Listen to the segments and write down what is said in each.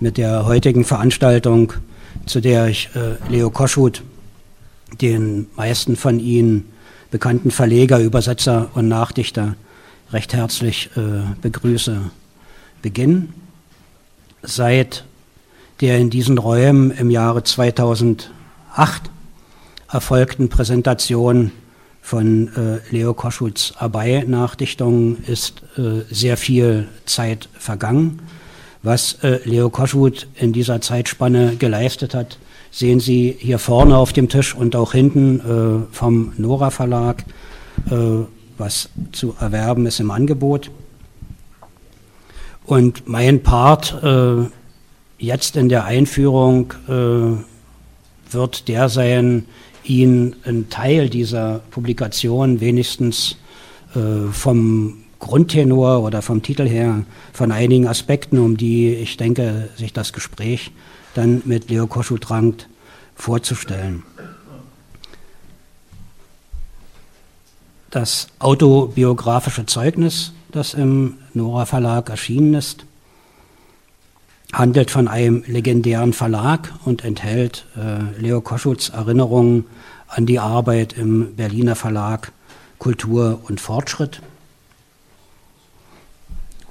mit der heutigen Veranstaltung, zu der ich äh, Leo Koschut, den meisten von Ihnen bekannten Verleger, Übersetzer und Nachdichter, recht herzlich äh, begrüße, beginnen. Seit der in diesen Räumen im Jahre 2008 erfolgten Präsentation von äh, Leo Koschuts Abai-Nachdichtungen ist äh, sehr viel Zeit vergangen. Was äh, Leo Koschut in dieser Zeitspanne geleistet hat, sehen Sie hier vorne auf dem Tisch und auch hinten äh, vom Nora Verlag, äh, was zu erwerben ist im Angebot. Und mein Part äh, jetzt in der Einführung wird der sein, ihn einen Teil dieser Publikation wenigstens äh, vom Grundtenor oder vom Titel her von einigen Aspekten, um die ich denke, sich das Gespräch dann mit Leo Koschut drangt, vorzustellen. Das autobiografische Zeugnis, das im Nora Verlag erschienen ist, handelt von einem legendären Verlag und enthält äh, Leo Koschuts Erinnerungen an die Arbeit im Berliner Verlag Kultur und Fortschritt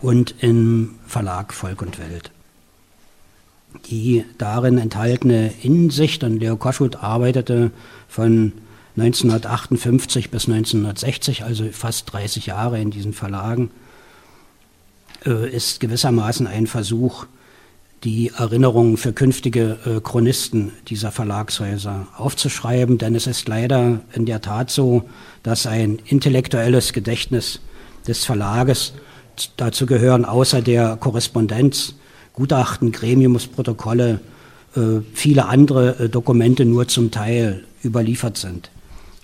und im Verlag Volk und Welt. Die darin enthaltene Innensicht, und Leo Koschut arbeitete von 1958 bis 1960, also fast 30 Jahre in diesen Verlagen, äh, ist gewissermaßen ein Versuch, die Erinnerungen für künftige äh, Chronisten dieser Verlagshäuser aufzuschreiben, denn es ist leider in der Tat so, dass ein intellektuelles Gedächtnis des Verlages, dazu gehören außer der Korrespondenz, Gutachten, Gremiumsprotokolle, äh, viele andere äh, Dokumente nur zum Teil überliefert sind.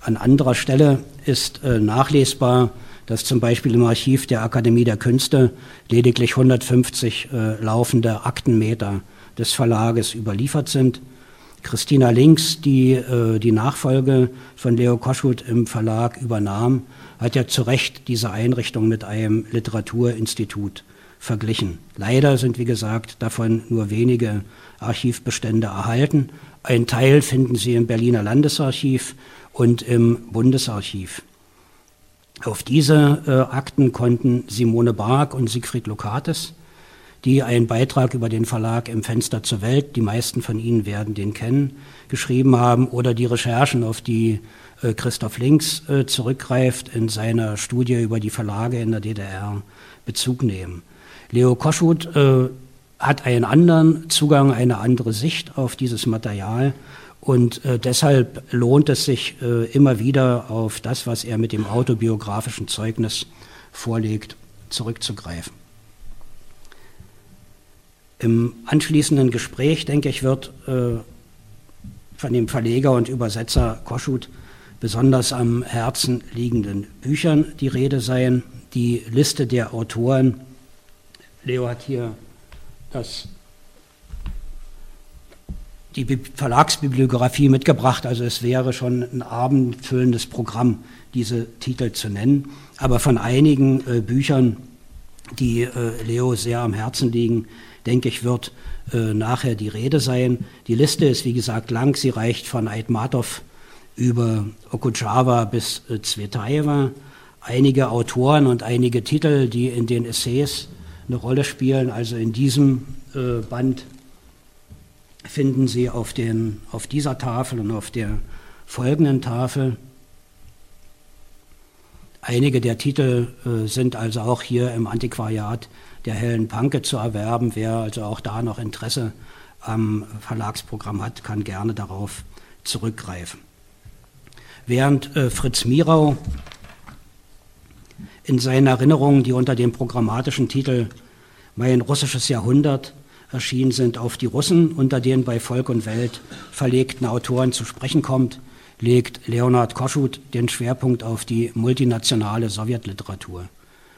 An anderer Stelle ist äh, nachlesbar, dass zum Beispiel im Archiv der Akademie der Künste lediglich 150 äh, laufende Aktenmeter des Verlages überliefert sind. Christina Links, die die Nachfolge von Leo Koschut im Verlag übernahm, hat ja zu Recht diese Einrichtung mit einem Literaturinstitut verglichen. Leider sind, wie gesagt, davon nur wenige Archivbestände erhalten. Ein Teil finden Sie im Berliner Landesarchiv und im Bundesarchiv. Auf diese äh, Akten konnten Simone Bark und Siegfried Lokates, die einen Beitrag über den Verlag im Fenster zur Welt, die meisten von Ihnen werden den kennen, geschrieben haben, oder die Recherchen, auf die Christoph Links äh, zurückgreift, in seiner Studie über die Verlage in der DDR Bezug nehmen. Leo Koschut äh, hat einen anderen Zugang, eine andere Sicht auf dieses Material und äh, deshalb lohnt es sich äh, immer wieder auf das, was er mit dem autobiografischen Zeugnis vorlegt, zurückzugreifen. Im anschließenden Gespräch, denke ich, wird äh, von dem Verleger und Übersetzer Koschut besonders am Herzen liegenden Büchern die Rede sein. Die Liste der Autoren, Leo hat hier das die Verlagsbibliografie mitgebracht. Also es wäre schon ein abendfüllendes Programm, diese Titel zu nennen. Aber von einigen äh, Büchern, die äh, Leo sehr am Herzen liegen, denke ich, wird äh, nachher die Rede sein. Die Liste ist, wie gesagt, lang. Sie reicht von Aitmatov über Okujawa bis äh, Zvetaeva. Einige Autoren und einige Titel, die in den Essays eine Rolle spielen. Also in diesem äh, Band finden Sie auf, den, auf dieser Tafel und auf der folgenden Tafel. Einige der Titel äh, sind also auch hier im Antiquariat der Hellen Panke zu erwerben. Wer also auch da noch Interesse am Verlagsprogramm hat, kann gerne darauf zurückgreifen. Während äh, Fritz Mirau in seinen Erinnerungen, die unter dem programmatischen Titel Mein russisches Jahrhundert erschienen sind, auf die Russen, unter denen bei Volk und Welt verlegten Autoren zu sprechen kommt, legt Leonhard Koschut den Schwerpunkt auf die multinationale Sowjetliteratur.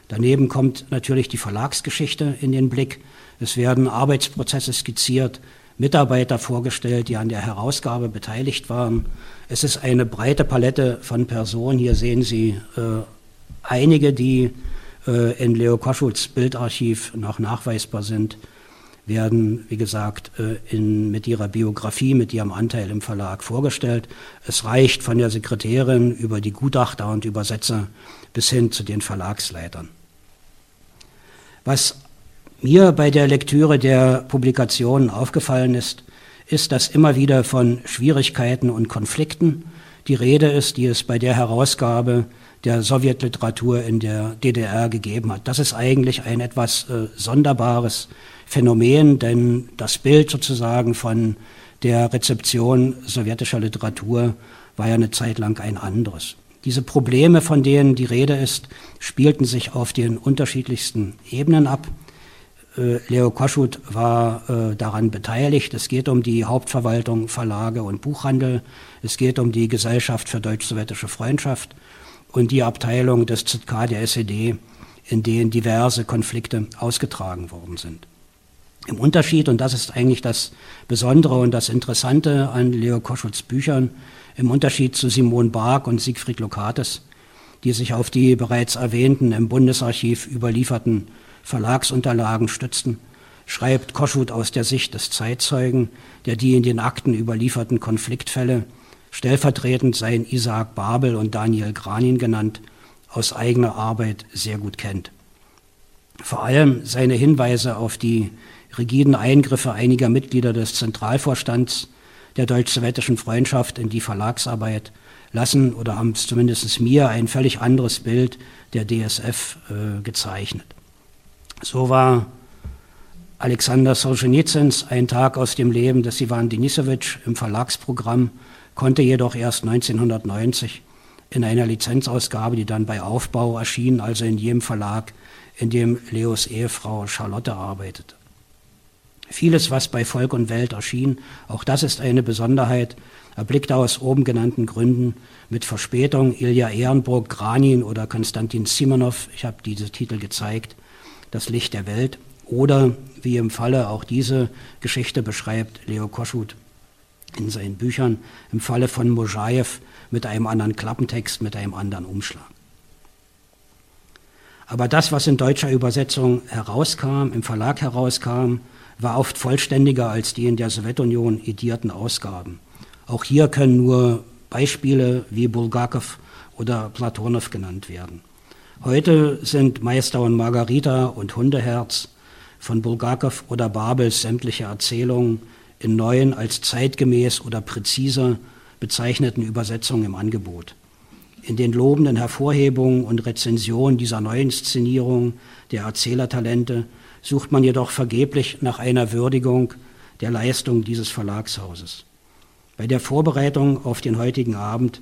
Daneben kommt natürlich die Verlagsgeschichte in den Blick. Es werden Arbeitsprozesse skizziert, Mitarbeiter vorgestellt, die an der Herausgabe beteiligt waren. Es ist eine breite Palette von Personen. Hier sehen Sie äh, einige, die äh, in Leo Koschuts Bildarchiv noch nachweisbar sind werden, wie gesagt, äh, in, mit ihrer Biografie, mit ihrem Anteil im Verlag vorgestellt. Es reicht von der Sekretärin über die Gutachter und Übersetzer bis hin zu den Verlagsleitern. Was mir bei der Lektüre der Publikationen aufgefallen ist, ist, dass immer wieder von Schwierigkeiten und Konflikten die Rede ist, die es bei der Herausgabe der Sowjetliteratur in der DDR gegeben hat. Das ist eigentlich ein etwas äh, sonderbares Phänomen, denn das Bild sozusagen von der Rezeption sowjetischer Literatur war ja eine Zeit lang ein anderes. Diese Probleme, von denen die Rede ist, spielten sich auf den unterschiedlichsten Ebenen ab. Äh, Leo Koschut war äh, daran beteiligt. Es geht um die Hauptverwaltung Verlage und Buchhandel. Es geht um die Gesellschaft für deutsch-sowjetische Freundschaft und die Abteilung des ZK der SED, in denen diverse Konflikte ausgetragen worden sind. Im Unterschied, und das ist eigentlich das Besondere und das Interessante an Leo Koschuts Büchern, im Unterschied zu Simon Bark und Siegfried Lokates, die sich auf die bereits erwähnten im Bundesarchiv überlieferten Verlagsunterlagen stützten, schreibt Koschut aus der Sicht des Zeitzeugen, der die in den Akten überlieferten Konfliktfälle, stellvertretend seien Isaac Babel und Daniel Granin genannt, aus eigener Arbeit sehr gut kennt. Vor allem seine Hinweise auf die rigiden Eingriffe einiger Mitglieder des Zentralvorstands der deutsch-sowjetischen Freundschaft in die Verlagsarbeit lassen oder haben es zumindest mir ein völlig anderes Bild der DSF äh, gezeichnet. So war Alexander Solzhenitsyns Ein Tag aus dem Leben des Ivan Denisowitsch im Verlagsprogramm, konnte jedoch erst 1990 in einer Lizenzausgabe, die dann bei Aufbau erschien, also in jedem Verlag, in dem Leos Ehefrau Charlotte arbeitete. Vieles, was bei Volk und Welt erschien, auch das ist eine Besonderheit, erblickte aus oben genannten Gründen mit Verspätung Ilja Ehrenburg, Granin oder Konstantin Simonov, ich habe diese Titel gezeigt, das Licht der Welt. Oder, wie im Falle auch diese Geschichte beschreibt, Leo Koschut in seinen Büchern, im Falle von Mojajew mit einem anderen Klappentext, mit einem anderen Umschlag. Aber das, was in deutscher Übersetzung herauskam, im Verlag herauskam, war oft vollständiger als die in der Sowjetunion edierten Ausgaben. Auch hier können nur Beispiele wie Bulgakov oder Platonow genannt werden. Heute sind Meister und Margarita und Hundeherz von Bulgakov oder Babels sämtliche Erzählungen in neuen als zeitgemäß oder präziser bezeichneten Übersetzungen im Angebot. In den lobenden Hervorhebungen und Rezensionen dieser neuen Inszenierung der Erzählertalente sucht man jedoch vergeblich nach einer Würdigung der Leistung dieses Verlagshauses. Bei der Vorbereitung auf den heutigen Abend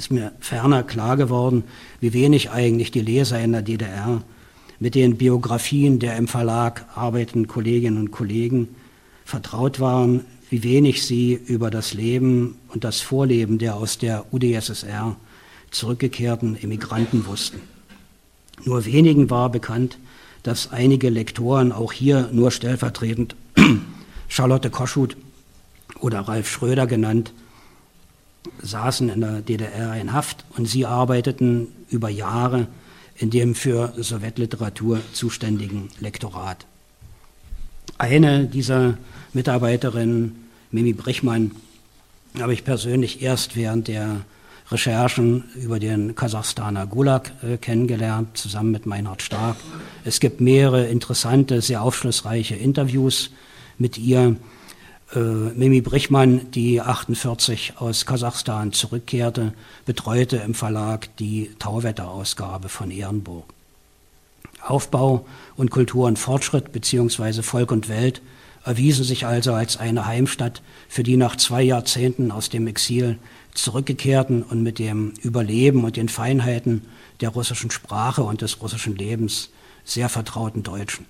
ist mir ferner klar geworden, wie wenig eigentlich die Leser in der DDR mit den Biografien der im Verlag arbeitenden Kolleginnen und Kollegen vertraut waren, wie wenig sie über das Leben und das Vorleben der aus der UdSSR zurückgekehrten Emigranten wussten. Nur wenigen war bekannt, dass einige Lektoren, auch hier nur stellvertretend Charlotte Koschut oder Ralf Schröder genannt, saßen in der DDR in Haft und sie arbeiteten über Jahre in dem für Sowjetliteratur zuständigen Lektorat. Eine dieser Mitarbeiterinnen, Mimi Brichmann, habe ich persönlich erst während der Recherchen über den Kasachstaner Gulag äh, kennengelernt, zusammen mit Meinhard Stark. Es gibt mehrere interessante, sehr aufschlussreiche Interviews mit ihr Mimi Brichmann, die 48 aus Kasachstan zurückkehrte, betreute im Verlag die Tauwetter-Ausgabe von Ehrenburg. Aufbau und Kultur und Fortschritt beziehungsweise Volk und Welt erwiesen sich also als eine Heimstatt für die nach zwei Jahrzehnten aus dem Exil zurückgekehrten und mit dem Überleben und den Feinheiten der russischen Sprache und des russischen Lebens sehr vertrauten Deutschen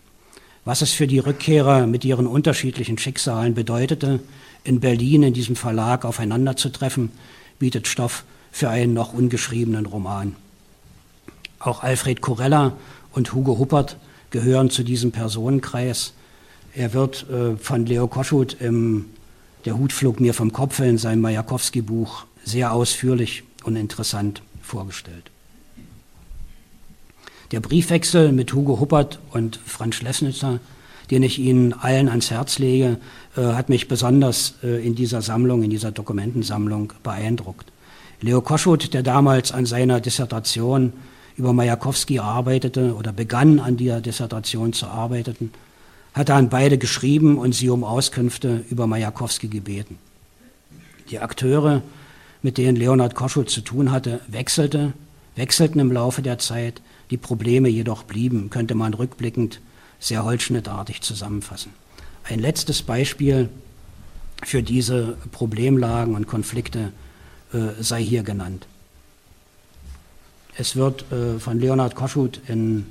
was es für die Rückkehrer mit ihren unterschiedlichen Schicksalen bedeutete, in Berlin in diesem Verlag aufeinanderzutreffen, bietet Stoff für einen noch ungeschriebenen Roman. Auch Alfred Corella und Hugo Huppert gehören zu diesem Personenkreis. Er wird äh, von Leo Koschut im Der Hut flog mir vom Kopf in seinem Majakowski-Buch sehr ausführlich und interessant vorgestellt. Der Briefwechsel mit Hugo Huppert und Franz Schlesnitzer, den ich Ihnen allen ans Herz lege, äh, hat mich besonders äh, in dieser Sammlung, in dieser Dokumentensammlung beeindruckt. Leo Koschut, der damals an seiner Dissertation über Majakowski arbeitete oder begann an dieser Dissertation zu arbeiten, hatte an beide geschrieben und sie um Auskünfte über Majakowski gebeten. Die Akteure, mit denen Leonhard Koschut zu tun hatte, wechselte, wechselten im Laufe der Zeit, die Probleme jedoch blieben, könnte man rückblickend sehr holzschnittartig zusammenfassen. Ein letztes Beispiel für diese Problemlagen und Konflikte äh, sei hier genannt. Es wird äh, von Leonhard Koschut in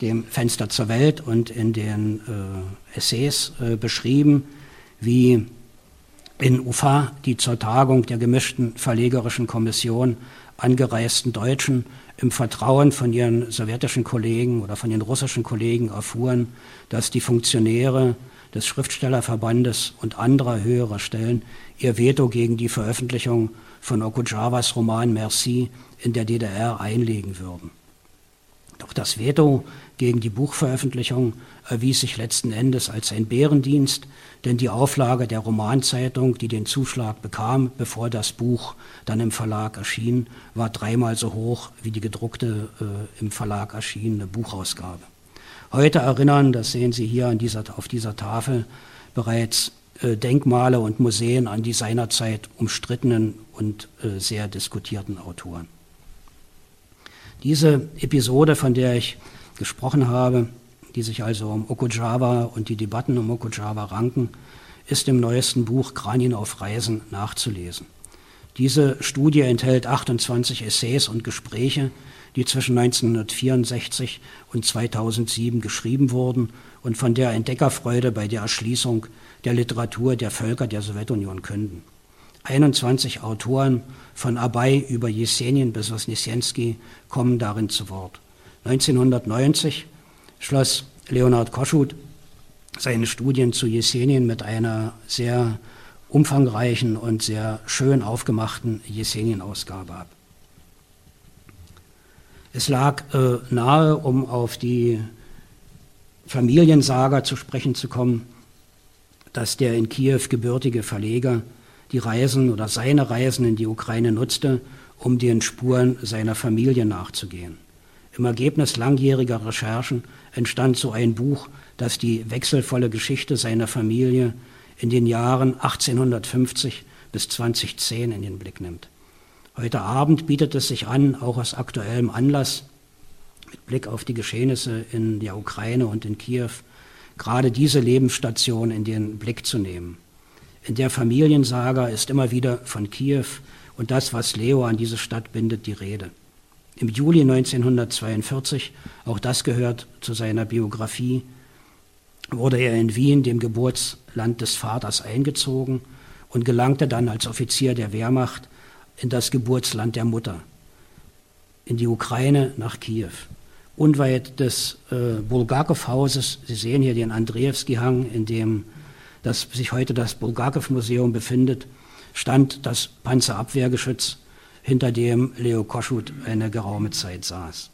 dem Fenster zur Welt und in den äh, Essays äh, beschrieben, wie in Ufa die zur Tagung der gemischten verlegerischen Kommission angereisten Deutschen im Vertrauen von ihren sowjetischen Kollegen oder von den russischen Kollegen erfuhren, dass die Funktionäre des Schriftstellerverbandes und anderer höherer Stellen ihr Veto gegen die Veröffentlichung von Okujawas Roman Merci in der DDR einlegen würden. Doch das Veto gegen die Buchveröffentlichung erwies sich letzten Endes als ein Bärendienst, denn die Auflage der Romanzeitung, die den Zuschlag bekam, bevor das Buch dann im Verlag erschien, war dreimal so hoch wie die gedruckte äh, im Verlag erschienene Buchausgabe. Heute erinnern, das sehen Sie hier dieser, auf dieser Tafel, bereits äh, Denkmale und Museen an die seinerzeit umstrittenen und äh, sehr diskutierten Autoren. Diese Episode, von der ich gesprochen habe, die sich also um Okujawa und die Debatten um Okujawa ranken, ist im neuesten Buch Kranin auf Reisen nachzulesen. Diese Studie enthält 28 Essays und Gespräche, die zwischen 1964 und 2007 geschrieben wurden und von der Entdeckerfreude bei der Erschließung der Literatur der Völker der Sowjetunion künden. 21 Autoren von Abay über Jesenin bis Wosnischenski kommen darin zu Wort. 1990 schloss Leonhard Koschut seine Studien zu Jesenin mit einer sehr umfangreichen und sehr schön aufgemachten Jesenin-Ausgabe ab. Es lag äh, nahe, um auf die Familiensaga zu sprechen zu kommen, dass der in Kiew gebürtige Verleger die Reisen oder seine Reisen in die Ukraine nutzte, um den Spuren seiner Familie nachzugehen. Im Ergebnis langjähriger Recherchen entstand so ein Buch, das die wechselvolle Geschichte seiner Familie in den Jahren 1850 bis 2010 in den Blick nimmt. Heute Abend bietet es sich an, auch aus aktuellem Anlass, mit Blick auf die Geschehnisse in der Ukraine und in Kiew, gerade diese Lebensstation in den Blick zu nehmen. In der Familiensaga ist immer wieder von Kiew und das, was Leo an diese Stadt bindet, die Rede. Im Juli 1942, auch das gehört zu seiner Biografie, wurde er in Wien, dem Geburtsland des Vaters, eingezogen und gelangte dann als Offizier der Wehrmacht in das Geburtsland der Mutter, in die Ukraine nach Kiew. Unweit des äh, Bulgakow-Hauses, Sie sehen hier den Andreewski-Hang, in dem das sich heute das Bulgakow-Museum befindet, stand das Panzerabwehrgeschütz, hinter dem Leo Koschut eine geraume Zeit saß.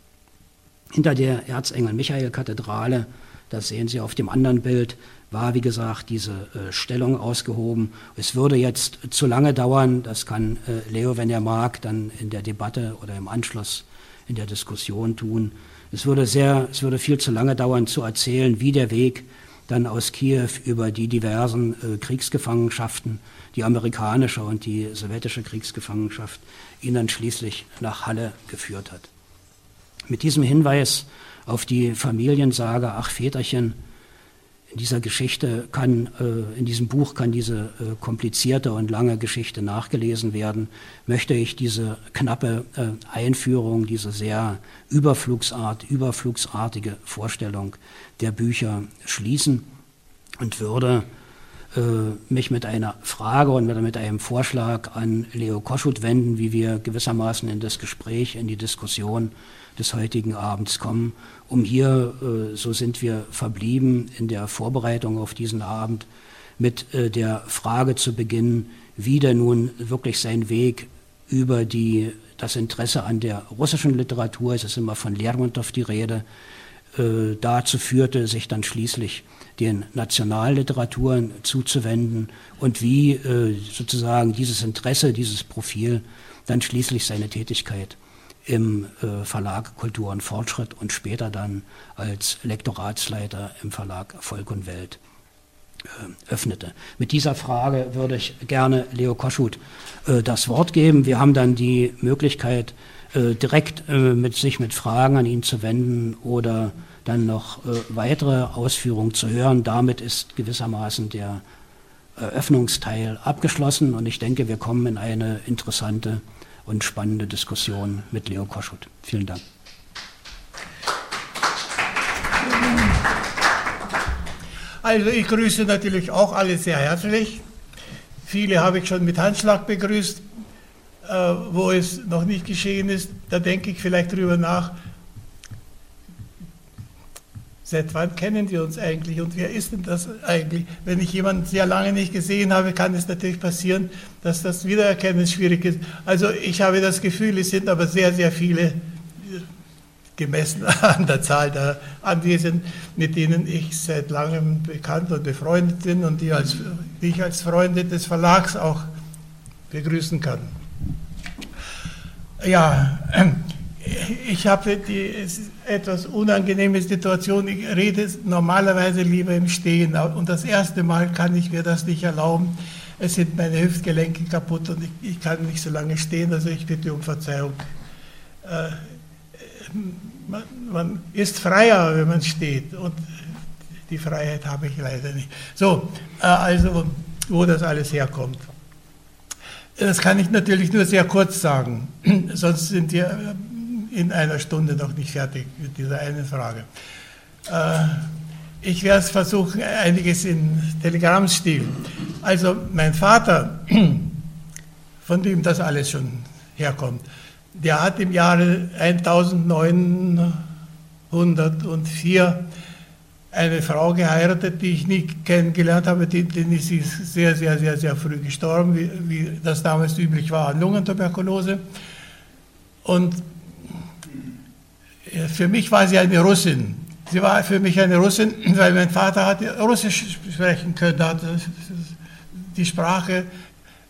Hinter der Erzengel-Michael-Kathedrale, das sehen Sie auf dem anderen Bild, war, wie gesagt, diese äh, Stellung ausgehoben. Es würde jetzt zu lange dauern, das kann äh, Leo, wenn er mag, dann in der Debatte oder im Anschluss in der Diskussion tun. Es würde, sehr, es würde viel zu lange dauern zu erzählen, wie der Weg dann aus Kiew über die diversen äh, Kriegsgefangenschaften, die amerikanische und die sowjetische Kriegsgefangenschaft, ihn dann schließlich nach Halle geführt hat. Mit diesem Hinweis auf die Familiensage Ach Väterchen, in dieser Geschichte kann, äh, in diesem Buch kann diese äh, komplizierte und lange Geschichte nachgelesen werden, möchte ich diese knappe äh, Einführung, diese sehr Überflugsart, überflugsartige Vorstellung der Bücher schließen und würde mich mit einer Frage und mit einem Vorschlag an Leo Koschut wenden, wie wir gewissermaßen in das Gespräch, in die Diskussion des heutigen Abends kommen, um hier, äh, so sind wir verblieben in der Vorbereitung auf diesen Abend, mit äh, der Frage zu beginnen, wie denn nun wirklich sein Weg über die, das Interesse an der russischen Literatur, es ist immer von Lermontov die Rede, äh, dazu führte, sich dann schließlich den Nationalliteraturen zuzuwenden und wie äh, sozusagen dieses Interesse, dieses Profil dann schließlich seine Tätigkeit im äh, Verlag Kultur und Fortschritt und später dann als Lektoratsleiter im Verlag Volk und Welt äh, öffnete. Mit dieser Frage würde ich gerne Leo Koschut äh, das Wort geben. Wir haben dann die Möglichkeit, direkt mit sich mit Fragen an ihn zu wenden oder dann noch weitere Ausführungen zu hören. Damit ist gewissermaßen der Eröffnungsteil abgeschlossen und ich denke, wir kommen in eine interessante und spannende Diskussion mit Leo Koschut. Vielen Dank. Also ich grüße natürlich auch alle sehr herzlich. Viele habe ich schon mit Handschlag begrüßt, äh, wo es noch nicht geschehen ist. Da denke ich vielleicht drüber nach, Seit wann kennen wir uns eigentlich und wer ist denn das eigentlich? Wenn ich jemanden sehr lange nicht gesehen habe, kann es natürlich passieren, dass das Wiedererkennen schwierig ist. Also ich habe das Gefühl, es sind aber sehr, sehr viele, gemessen an der Zahl der Anwesenden, mit denen ich seit langem bekannt und befreundet bin und die, als, die ich als Freunde des Verlags auch begrüßen kann. Ja, ich habe die etwas unangenehme Situation. Ich rede normalerweise lieber im Stehen und das erste Mal kann ich mir das nicht erlauben. Es sind meine Hüftgelenke kaputt und ich, ich kann nicht so lange stehen, also ich bitte um Verzeihung. Äh, man, man ist freier, wenn man steht und die Freiheit habe ich leider nicht. So, äh, also wo das alles herkommt. Das kann ich natürlich nur sehr kurz sagen, sonst sind wir in einer Stunde noch nicht fertig mit dieser einen Frage. Äh, ich werde versuchen, einiges in Telegrammstil. Also mein Vater, von dem das alles schon herkommt, der hat im Jahre 1904 eine Frau geheiratet, die ich nie kennengelernt habe, denn sie ist sehr, sehr, sehr, sehr früh gestorben, wie, wie das damals üblich war an Lungentuberkulose. Und für mich war sie eine Russin. Sie war für mich eine Russin, weil mein Vater hatte Russisch sprechen können. Die Sprache,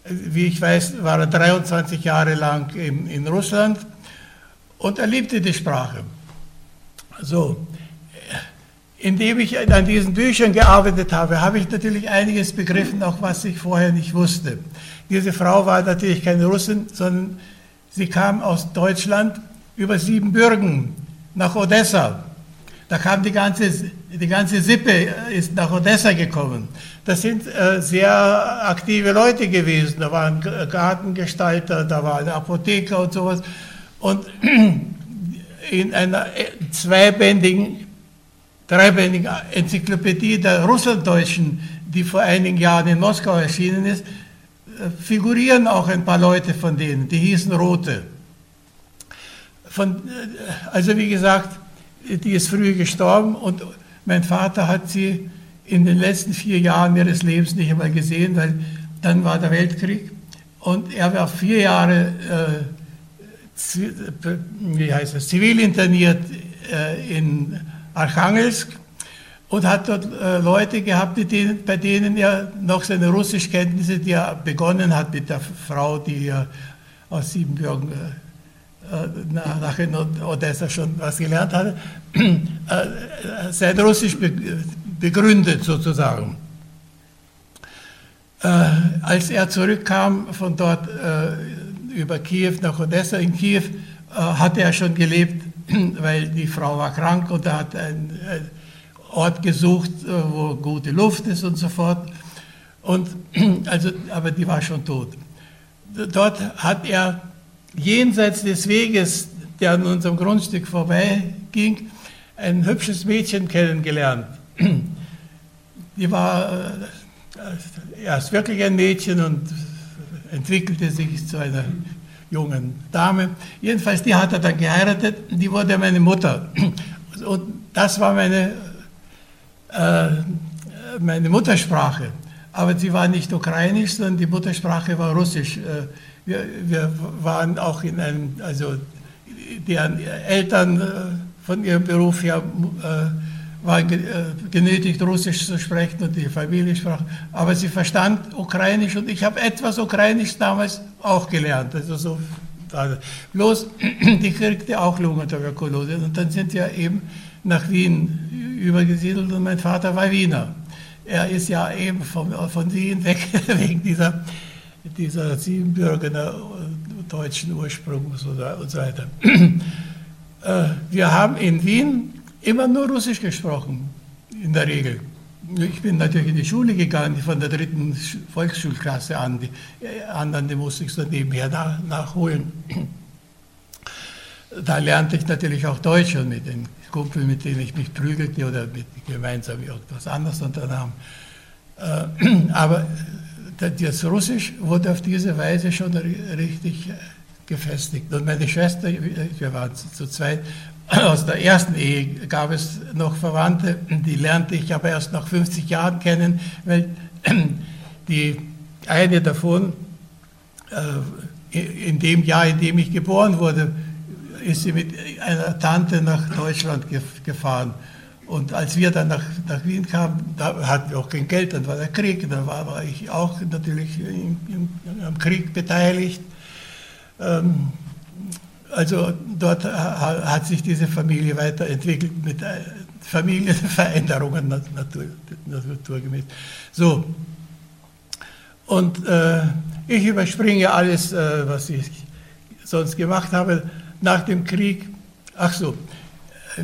wie ich weiß, war er 23 Jahre lang in, in Russland und er liebte die Sprache. So, indem ich an diesen Büchern gearbeitet habe, habe ich natürlich einiges begriffen, auch was ich vorher nicht wusste. Diese Frau war natürlich keine Russin, sondern sie kam aus Deutschland über Siebenbürgen nach Odessa. Da kam die ganze, die ganze Sippe, äh, ist nach Odessa gekommen. Das sind äh, sehr aktive Leute gewesen. Da waren Gartengestalter, da waren Apotheker und sowas. Und in einer äh, zweibändigen, dreibändigen Enzyklopädie der Russlanddeutschen, die vor einigen Jahren in Moskau erschienen ist, äh, figurieren auch ein paar Leute von denen, die hießen Rote. Von, äh, also wie gesagt, die ist früh gestorben und mein Vater hat sie in den letzten vier Jahren ihres Lebens nicht einmal gesehen, weil dann war der Weltkrieg und er war vier Jahre äh, wie heißt das, zivil interniert äh, in Archangelsk und hat dort äh, Leute gehabt, denen, bei denen er noch seine Russischkenntnisse, die er begonnen hat mit der Frau, die er aus Siebenbürgen äh, nachher in Odessa schon was gelernt hatte, äh, sein Russisch begründet sozusagen. Äh, als er zurückkam von dort über Kiew nach Odessa, in Kiew hatte er schon gelebt, weil die Frau war krank und er hat einen Ort gesucht, wo gute Luft ist und so fort. Und, also, aber die war schon tot. Dort hat er jenseits des Weges, der an unserem Grundstück vorbeiging, ein hübsches Mädchen kennengelernt. Die war äh, erst wirklich ein Mädchen und entwickelte sich zu einer jungen Dame. Jedenfalls, die hat er dann geheiratet, die wurde meine Mutter. Und das war meine, äh, meine Muttersprache. Aber sie war nicht ukrainisch, sondern die Muttersprache war russisch. Äh, wir, wir waren auch in einem, also deren Eltern äh, von ihrem Beruf her äh, waren äh, genötigt, Russisch zu sprechen und die Familie sprach. Aber sie verstand Ukrainisch und ich habe etwas Ukrainisch damals auch gelernt. Also so, bloß, die kriegte auch Lungentuberkulose. Und dann sind wir eben nach Wien übergesiedelt und mein Vater war Wiener. Er ist ja eben von, von Wien weg wegen dieser, dieser Siebenbürgener deutschen Ursprungs und so weiter. Äh, wir haben in Wien immer nur Russisch gesprochen, in der Regel. Ich bin natürlich in die Schule gegangen, von der dritten Volksschulklasse an. Die äh, anderen, die musste ich so nebenher nach, nachholen. Da lernte ich natürlich auch Deutsch und mit den Kumpeln, mit denen ich mich prügelte oder mit gemeinsam irgendwas anderes unternahm. Äh, aber das Russisch wurde auf diese Weise schon richtig äh, gefestigt. Und meine Schwester, wir waren zu zweit, aus der ersten Ehe gab es noch Verwandte, die lernte ich aber erst nach 50 Jahren kennen, weil die eine davon, äh, in dem Jahr, in dem ich geboren wurde, ist sie mit einer Tante nach Deutschland gefahren. Und als wir dann nach, nach Wien kamen, da hatten wir auch kein Geld, dann war der Krieg, dann war, war ich auch natürlich im, im, am Krieg beteiligt. Ähm, also dort hat sich diese Familie weiterentwickelt mit äh, Familienveränderungen natur, naturgemäß. So, und äh, ich überspringe alles, äh, was ich sonst gemacht habe. Nach dem Krieg, ach so,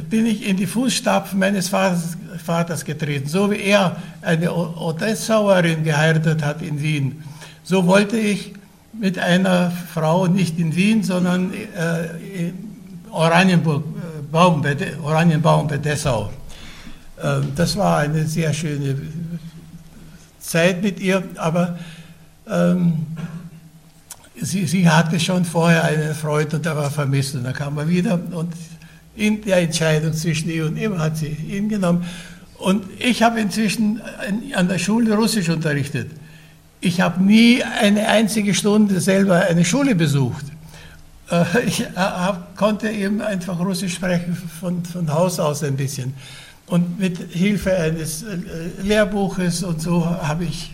bin ich in die Fußstapfen meines Vaters, Vaters getreten. So wie er eine Odessauerin geheiratet hat in Wien, so wollte ich mit einer Frau nicht in Wien, sondern äh, in Oranienburg, äh, Baum, Oranienbaum bei Dessau. Äh, das war eine sehr schöne Zeit mit ihr, aber ähm, sie, sie hatte schon vorher einen Freund und der war vermisst und dann kam er wieder und in der Entscheidung zwischen ihr und ihm hat sie ihn genommen. Und ich habe inzwischen an der Schule Russisch unterrichtet. Ich habe nie eine einzige Stunde selber eine Schule besucht. Äh, ich äh, konnte eben einfach Russisch sprechen von, von Haus aus ein bisschen. Und mit Hilfe eines äh, Lehrbuches und so habe ich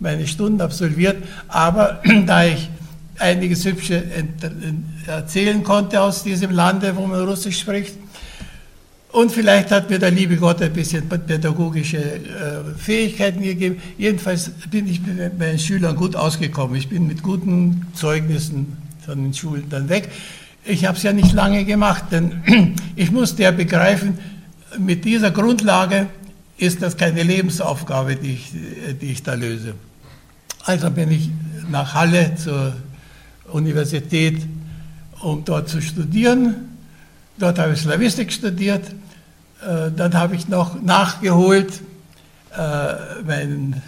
meine Stunden absolviert. Aber da ich einiges Hübsche erzählen konnte aus diesem Lande, wo man Russisch spricht. Und vielleicht hat mir der liebe Gott ein bisschen pädagogische äh, Fähigkeiten gegeben. Jedenfalls bin ich mit meinen Schülern gut ausgekommen. Ich bin mit guten Zeugnissen von den Schulen dann weg. Ich habe es ja nicht lange gemacht, denn ich musste ja begreifen, mit dieser Grundlage ist das keine Lebensaufgabe, die ich, die ich da löse. Also bin ich nach Halle zur Universität, um dort zu studieren. Dort habe ich Slavistik studiert. Äh, dann habe ich noch nachgeholt äh, meinen,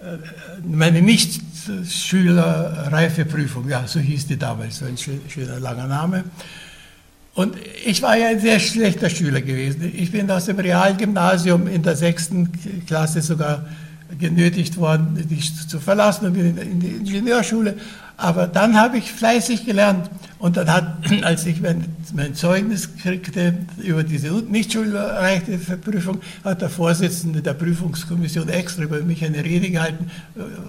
äh, meine Nichtschülerreifeprüfung. Ja, so hieß die damals, so ein schöner langer Name. Und ich war ja ein sehr schlechter Schüler gewesen. Ich bin aus dem Realgymnasium in der sechsten Klasse sogar genötigt worden, die zu verlassen und bin in die Ingenieurschule. Aber dann habe ich fleißig gelernt. Und dann hat, als ich mein, mein Zeugnis kriegte über diese nicht schulreiche Prüfung, hat der Vorsitzende der Prüfungskommission extra über mich eine Rede gehalten,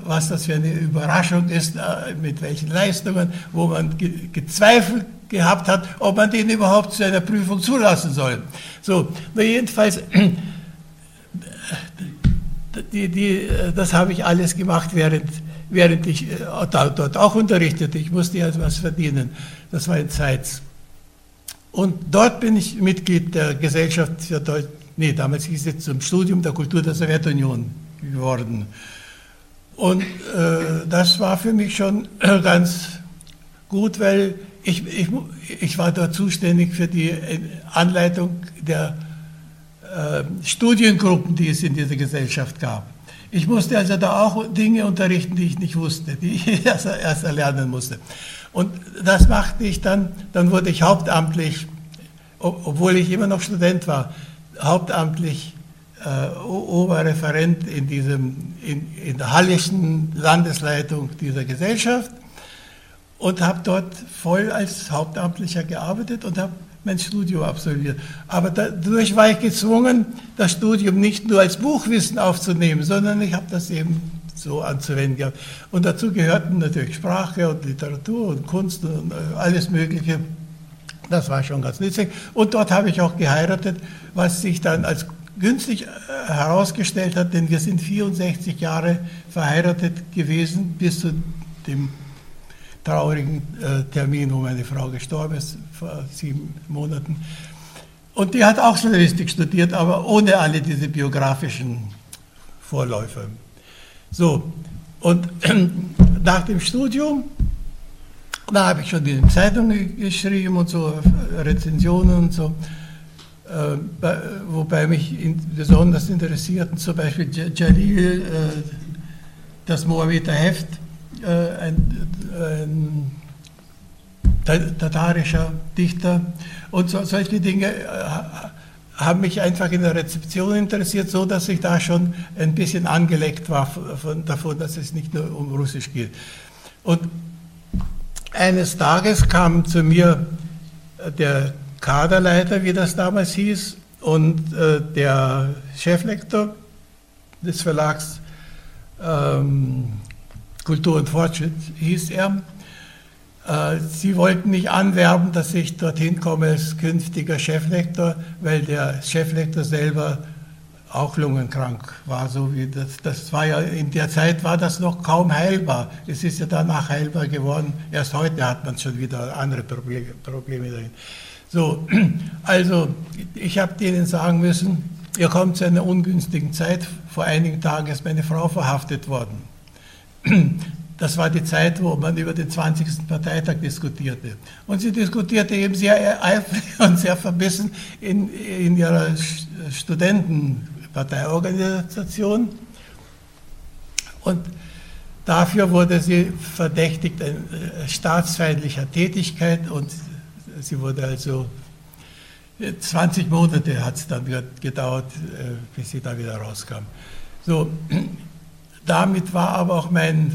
was das für eine Überraschung ist, äh, mit welchen Leistungen, wo man ge gezweifelt gehabt hat, ob man den überhaupt zu einer Prüfung zulassen soll. So, jedenfalls, die, die, das habe ich alles gemacht, während während ich äh, dort auch unterrichtete. Ich musste ja etwas verdienen. Das war in Zeitz. Und dort bin ich Mitglied der Gesellschaft für Deutsch, nee, damals hieß es zum Studium der Kultur der Sowjetunion geworden. Und äh, das war für mich schon äh, ganz gut, weil ich, ich, ich war dort zuständig für die Anleitung der Studiengruppen, die es in dieser Gesellschaft gab. Ich musste also da auch Dinge unterrichten, die ich nicht wusste, die ich erst, erst erlernen musste. Und das machte ich dann, dann wurde ich hauptamtlich, obwohl ich immer noch Student war, hauptamtlich äh, Oberreferent in, diesem, in, in der Hallischen Landesleitung dieser Gesellschaft und habe dort voll als Hauptamtlicher gearbeitet und habe mein Studium absolviert. Aber dadurch war ich gezwungen, das Studium nicht nur als Buchwissen aufzunehmen, sondern ich habe das eben so anzuwenden gehabt. Und dazu gehörten natürlich Sprache und Literatur und Kunst und äh, alles Mögliche. Das war schon ganz nützlich. Und dort habe ich auch geheiratet, was sich dann als günstig äh, herausgestellt hat, denn wir sind 64 Jahre verheiratet gewesen bis zu dem traurigen äh, Termin, wo meine Frau gestorben ist, vor sieben Monaten. Und die hat auch Journalistik studiert, aber ohne alle diese biografischen Vorläufe. So, und nach dem Studium, da habe ich schon in Zeitungen geschrieben und so, Rezensionen und so, äh, wobei mich besonders interessierten zum Beispiel Jalil, äh, das Moabiter Heft, ein, ein tatarischer Dichter und so, solche Dinge äh, haben mich einfach in der Rezeption interessiert, so dass ich da schon ein bisschen angeleckt war von, davon, dass es nicht nur um Russisch geht. Und eines Tages kam zu mir der Kaderleiter, wie das damals hieß, und äh, der Cheflektor des Verlags ähm, Kultur und Fortschritt hieß er. Äh, sie wollten mich anwerben, dass ich dorthin komme als künftiger Cheflektor, weil der Cheflektor selber auch lungenkrank war. So wie das, das war ja in der Zeit war das noch kaum heilbar. Es ist ja danach heilbar geworden. Erst heute hat man schon wieder andere Probleme, Probleme. So, also ich habe denen sagen müssen, ihr kommt zu einer ungünstigen Zeit. Vor einigen Tagen ist meine Frau verhaftet worden. Das war die Zeit, wo man über den 20. Parteitag diskutierte. Und sie diskutierte eben sehr eifrig und sehr verbissen in, in ihrer Studentenparteiorganisation. Und dafür wurde sie verdächtigt in äh, staatsfeindlicher Tätigkeit und sie wurde also 20 Monate hat es dann gedauert, äh, bis sie da wieder rauskam. So, damit war aber auch mein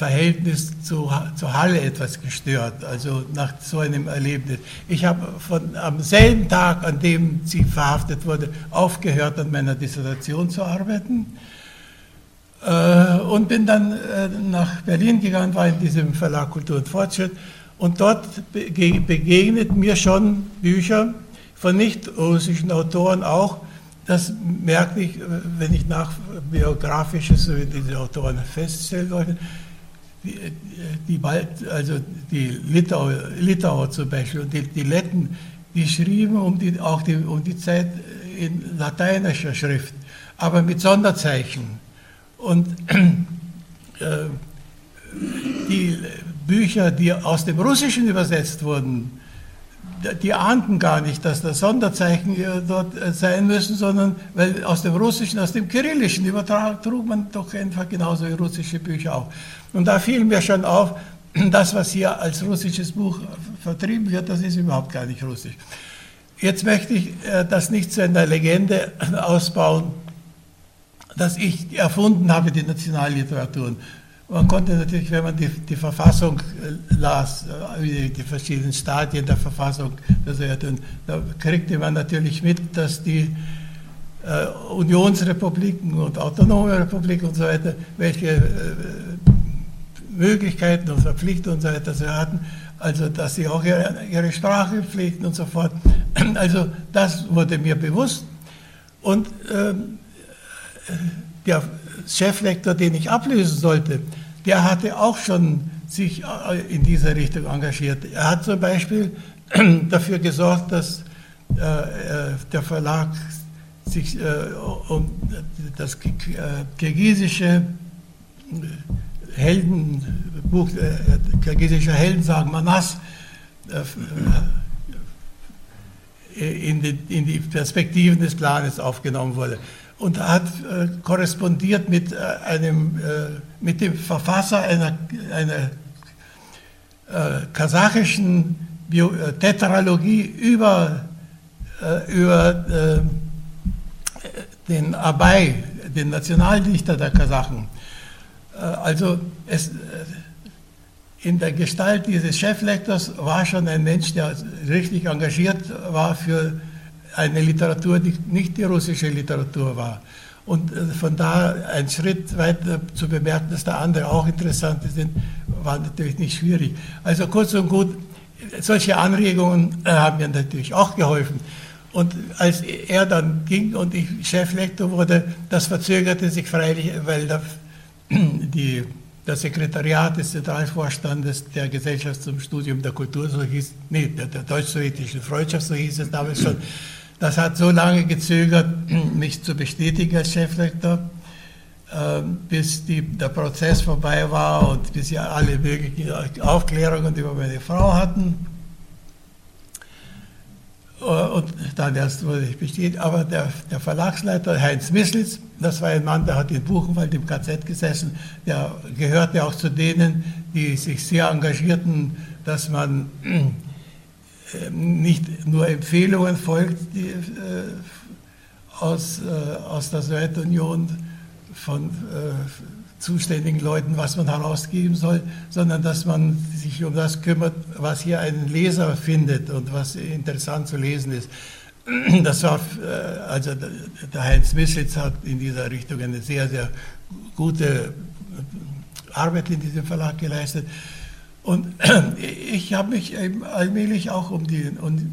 Verhältnis zu, zu Halle etwas gestört, also nach so einem Erlebnis. Ich habe von, am selben Tag, an dem sie verhaftet wurde, aufgehört, an meiner Dissertation zu arbeiten äh, und bin dann äh, nach Berlin gegangen, war in diesem Verlag Kultur und Fortschritt und dort begegnet mir schon Bücher von nicht-russischen Autoren auch, das merke ich, wenn ich nach biografisches über diese Autoren feststellen wollte. Die, die, also die Litauer, Litauer zum Beispiel und die, die Letten, die schrieben um die, auch die, um die Zeit in lateinischer Schrift, aber mit Sonderzeichen. Und äh, die Bücher, die aus dem Russischen übersetzt wurden, die ahnten gar nicht, dass das Sonderzeichen dort äh, sein müssen, sondern weil aus dem Russischen, aus dem Kyrillischen übertrug man doch einfach genauso wie russische Bücher auch. Und da fiel mir schon auf, das, was hier als russisches Buch vertrieben wird, das ist überhaupt gar nicht russisch. Jetzt möchte ich äh, das nicht zu einer Legende ausbauen, dass ich erfunden habe, die Nationalliteraturen. Man konnte natürlich, wenn man die, die Verfassung äh, las, äh, die verschiedenen Stadien der Verfassung, da kriegte man natürlich mit, dass die äh, Unionsrepubliken und autonome Republiken und so weiter, welche äh, Möglichkeiten und Verpflichtungen und so weiter sie hatten, also dass sie auch ihre, ihre Sprache pflegten und so fort. Also das wurde mir bewusst und ähm, der Cheflektor, den ich ablösen sollte, der hatte auch schon sich äh, in dieser Richtung engagiert. Er hat zum Beispiel dafür gesorgt, dass äh, äh, der Verlag sich um das kirgisische Heldenbuch, kirgisischer Heldensagen Manas in die, in die Perspektiven des Clanes aufgenommen wurde und hat äh, korrespondiert mit, äh, einem, äh, mit dem Verfasser einer, einer äh, kasachischen Bio äh, Tetralogie über, äh, über den Abay, den Nationaldichter der Kasachen. also es, in der Gestalt dieses Cheflektors war schon ein Mensch, der richtig engagiert war für eine Literatur, die nicht die russische Literatur war. Und äh, von da ein Schritt weiter zu bemerken, dass da andere auch interessante sind, war natürlich nicht schwierig. Also kurz und gut, solche Anregungen äh, haben mir natürlich auch geholfen. Und als er dann ging und ich Cheflektor wurde, das verzögerte sich freilich, weil der, die, das Sekretariat des Zentralvorstandes der Gesellschaft zum Studium der Kultur, so hieß, nee, der, der deutsch-sowjetischen Freundschaft, so hieß es damals schon, das hat so lange gezögert, mich zu bestätigen als Cheflektor, ähm, bis die, der Prozess vorbei war und bis sie alle möglichen Aufklärungen über meine Frau hatten. Äh, und dann erst wurde ich bestätigt. Aber der, der Verlagsleiter Heinz Misslitz, das war ein Mann, der hat in Buchenwald im KZ gesessen, der gehörte auch zu denen, die sich sehr engagierten, dass man nicht nur Empfehlungen folgt die, äh, aus, äh, aus der Sowjetunion von äh, zuständigen Leuten, was man herausgeben soll, sondern dass man sich um das kümmert, was hier ein Leser findet und was interessant zu lesen ist. Das war, also der Heinz Mischitz hat in dieser Richtung eine sehr, sehr gute Arbeit in diesem Verlag geleistet. Und ich habe mich allmählich auch um die, um die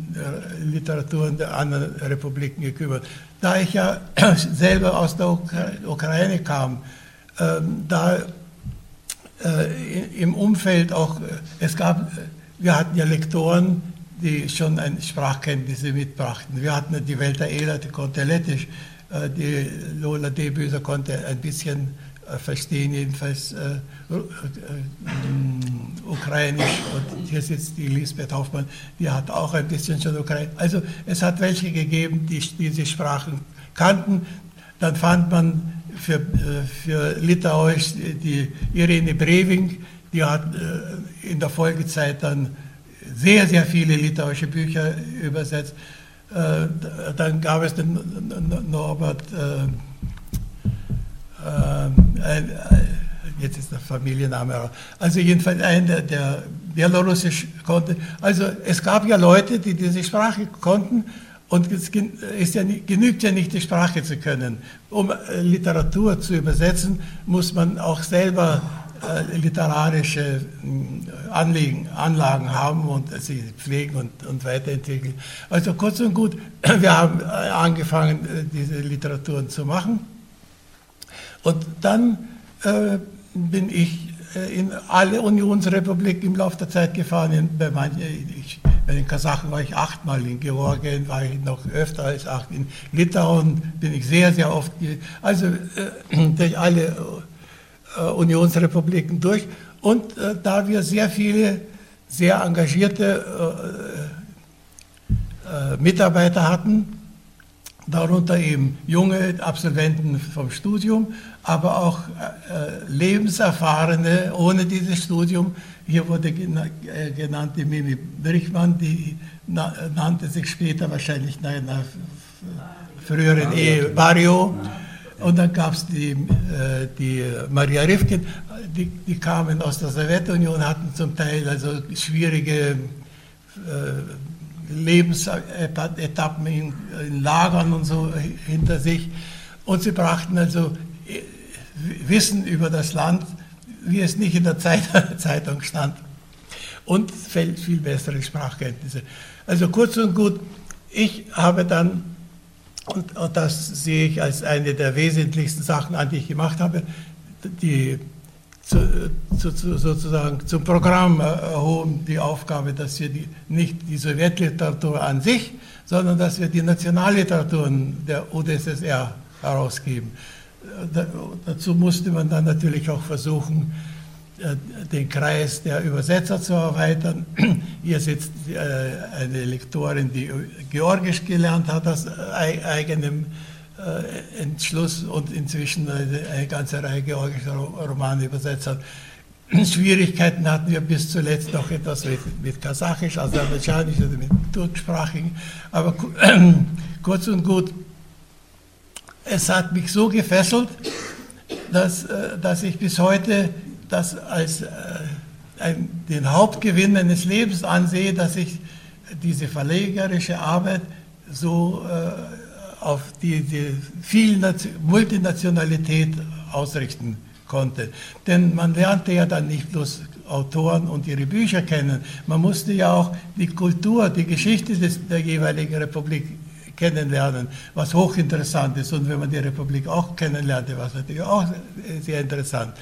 Literatur der anderen Republiken gekümmert. Da ich ja selber aus der Ukraine kam, ähm, da äh, im Umfeld auch, äh, es gab, wir hatten ja Lektoren, die schon eine Sprachkenntnisse mitbrachten. Wir hatten die Welt der Ela, die konnte Lettisch, äh, die Lola Debüser konnte ein bisschen verstehen, jedenfalls äh, äh, ukrainisch. Und hier sitzt die Lisbeth Hoffmann, die hat auch ein bisschen schon ukrainisch. Also es hat welche gegeben, die diese Sprachen kannten. Dann fand man für, äh, für Litauisch die Irene Breving, die hat äh, in der Folgezeit dann sehr, sehr viele litauische Bücher übersetzt. Äh, dann gab es den Norbert ein, jetzt ist der Familienname, also jedenfalls ein, der, der Belarusisch konnte. Also es gab ja Leute, die diese Sprache konnten und es ist ja, genügt ja nicht, die Sprache zu können. Um äh, Literatur zu übersetzen, muss man auch selber äh, literarische äh, Anliegen, Anlagen haben und sie pflegen und, und, weiterentwickeln. Also kurz und gut, wir haben äh, angefangen, äh, diese Literaturen zu machen. Und dann äh, bin ich in alle Unionsrepubliken im Laufe der Zeit gefahren. In, bei, manchen, ich, bei den Kasachen war ich achtmal, in Georgien war ich noch öfter als acht, in Litauen bin ich sehr, sehr oft, also äh, durch alle äh, Unionsrepubliken durch. Und äh, da wir sehr viele sehr engagierte äh, äh, Mitarbeiter hatten, darunter eben junge Absolventen vom Studium, aber auch äh, Lebenserfahrene ohne dieses Studium. Hier wurde äh, genannt die Mimi Brichmann, die na, nannte sich später wahrscheinlich nach einer früheren Ehe Barrio. Und dann gab es die, äh, die Maria Rifkin, die, die, kamen aus der Sowjetunion, hatten zum Teil also schwierige äh, Lebensetappen in, in, Lagern und so hinter sich. Und sie brachten also äh, Wissen über das Land, wie es nicht in der Zeitung stand. Und viel bessere Sprachkenntnisse. Also kurz und gut, ich habe dann, und, und das sehe ich als eine der wesentlichsten Sachen an, die ich gemacht habe, die zu, zu, zu, sozusagen zum Programm erhoben, die Aufgabe, dass wir die, nicht die Sowjetliteratur an sich, sondern dass wir die Nationalliteraturen der UdSSR herausgeben. Da, dazu musste man dann natürlich auch versuchen, äh, den Kreis der Übersetzer zu erweitern. Hier sitzt äh, eine Lektorin, die Georgisch gelernt hat aus eigenem äh, Entschluss und inzwischen eine, ganze Reihe georgischer Romane übersetzt hat. Schwierigkeiten hatten wir bis zuletzt noch etwas mit, mit Kasachisch, Aserbaidschanisch oder mit Turksprachigen. Aber kurz und gut, es hat mich so gefesselt, dass, äh, dass ich bis heute das als, äh, ein, den Hauptgewinn meines Lebens ansehe, dass ich diese verlegerische Arbeit so äh, auf die, die viel Multinationalität ausrichten konnte. Denn man lernte ja dann nicht bloß Autoren und ihre Bücher kennen, man musste ja auch die Kultur, die Geschichte des, der jeweiligen Republik kennenlernen, was hochinteressant ist. Und wenn man die Republik auch kennenlernte, was natürlich auch sehr interessant.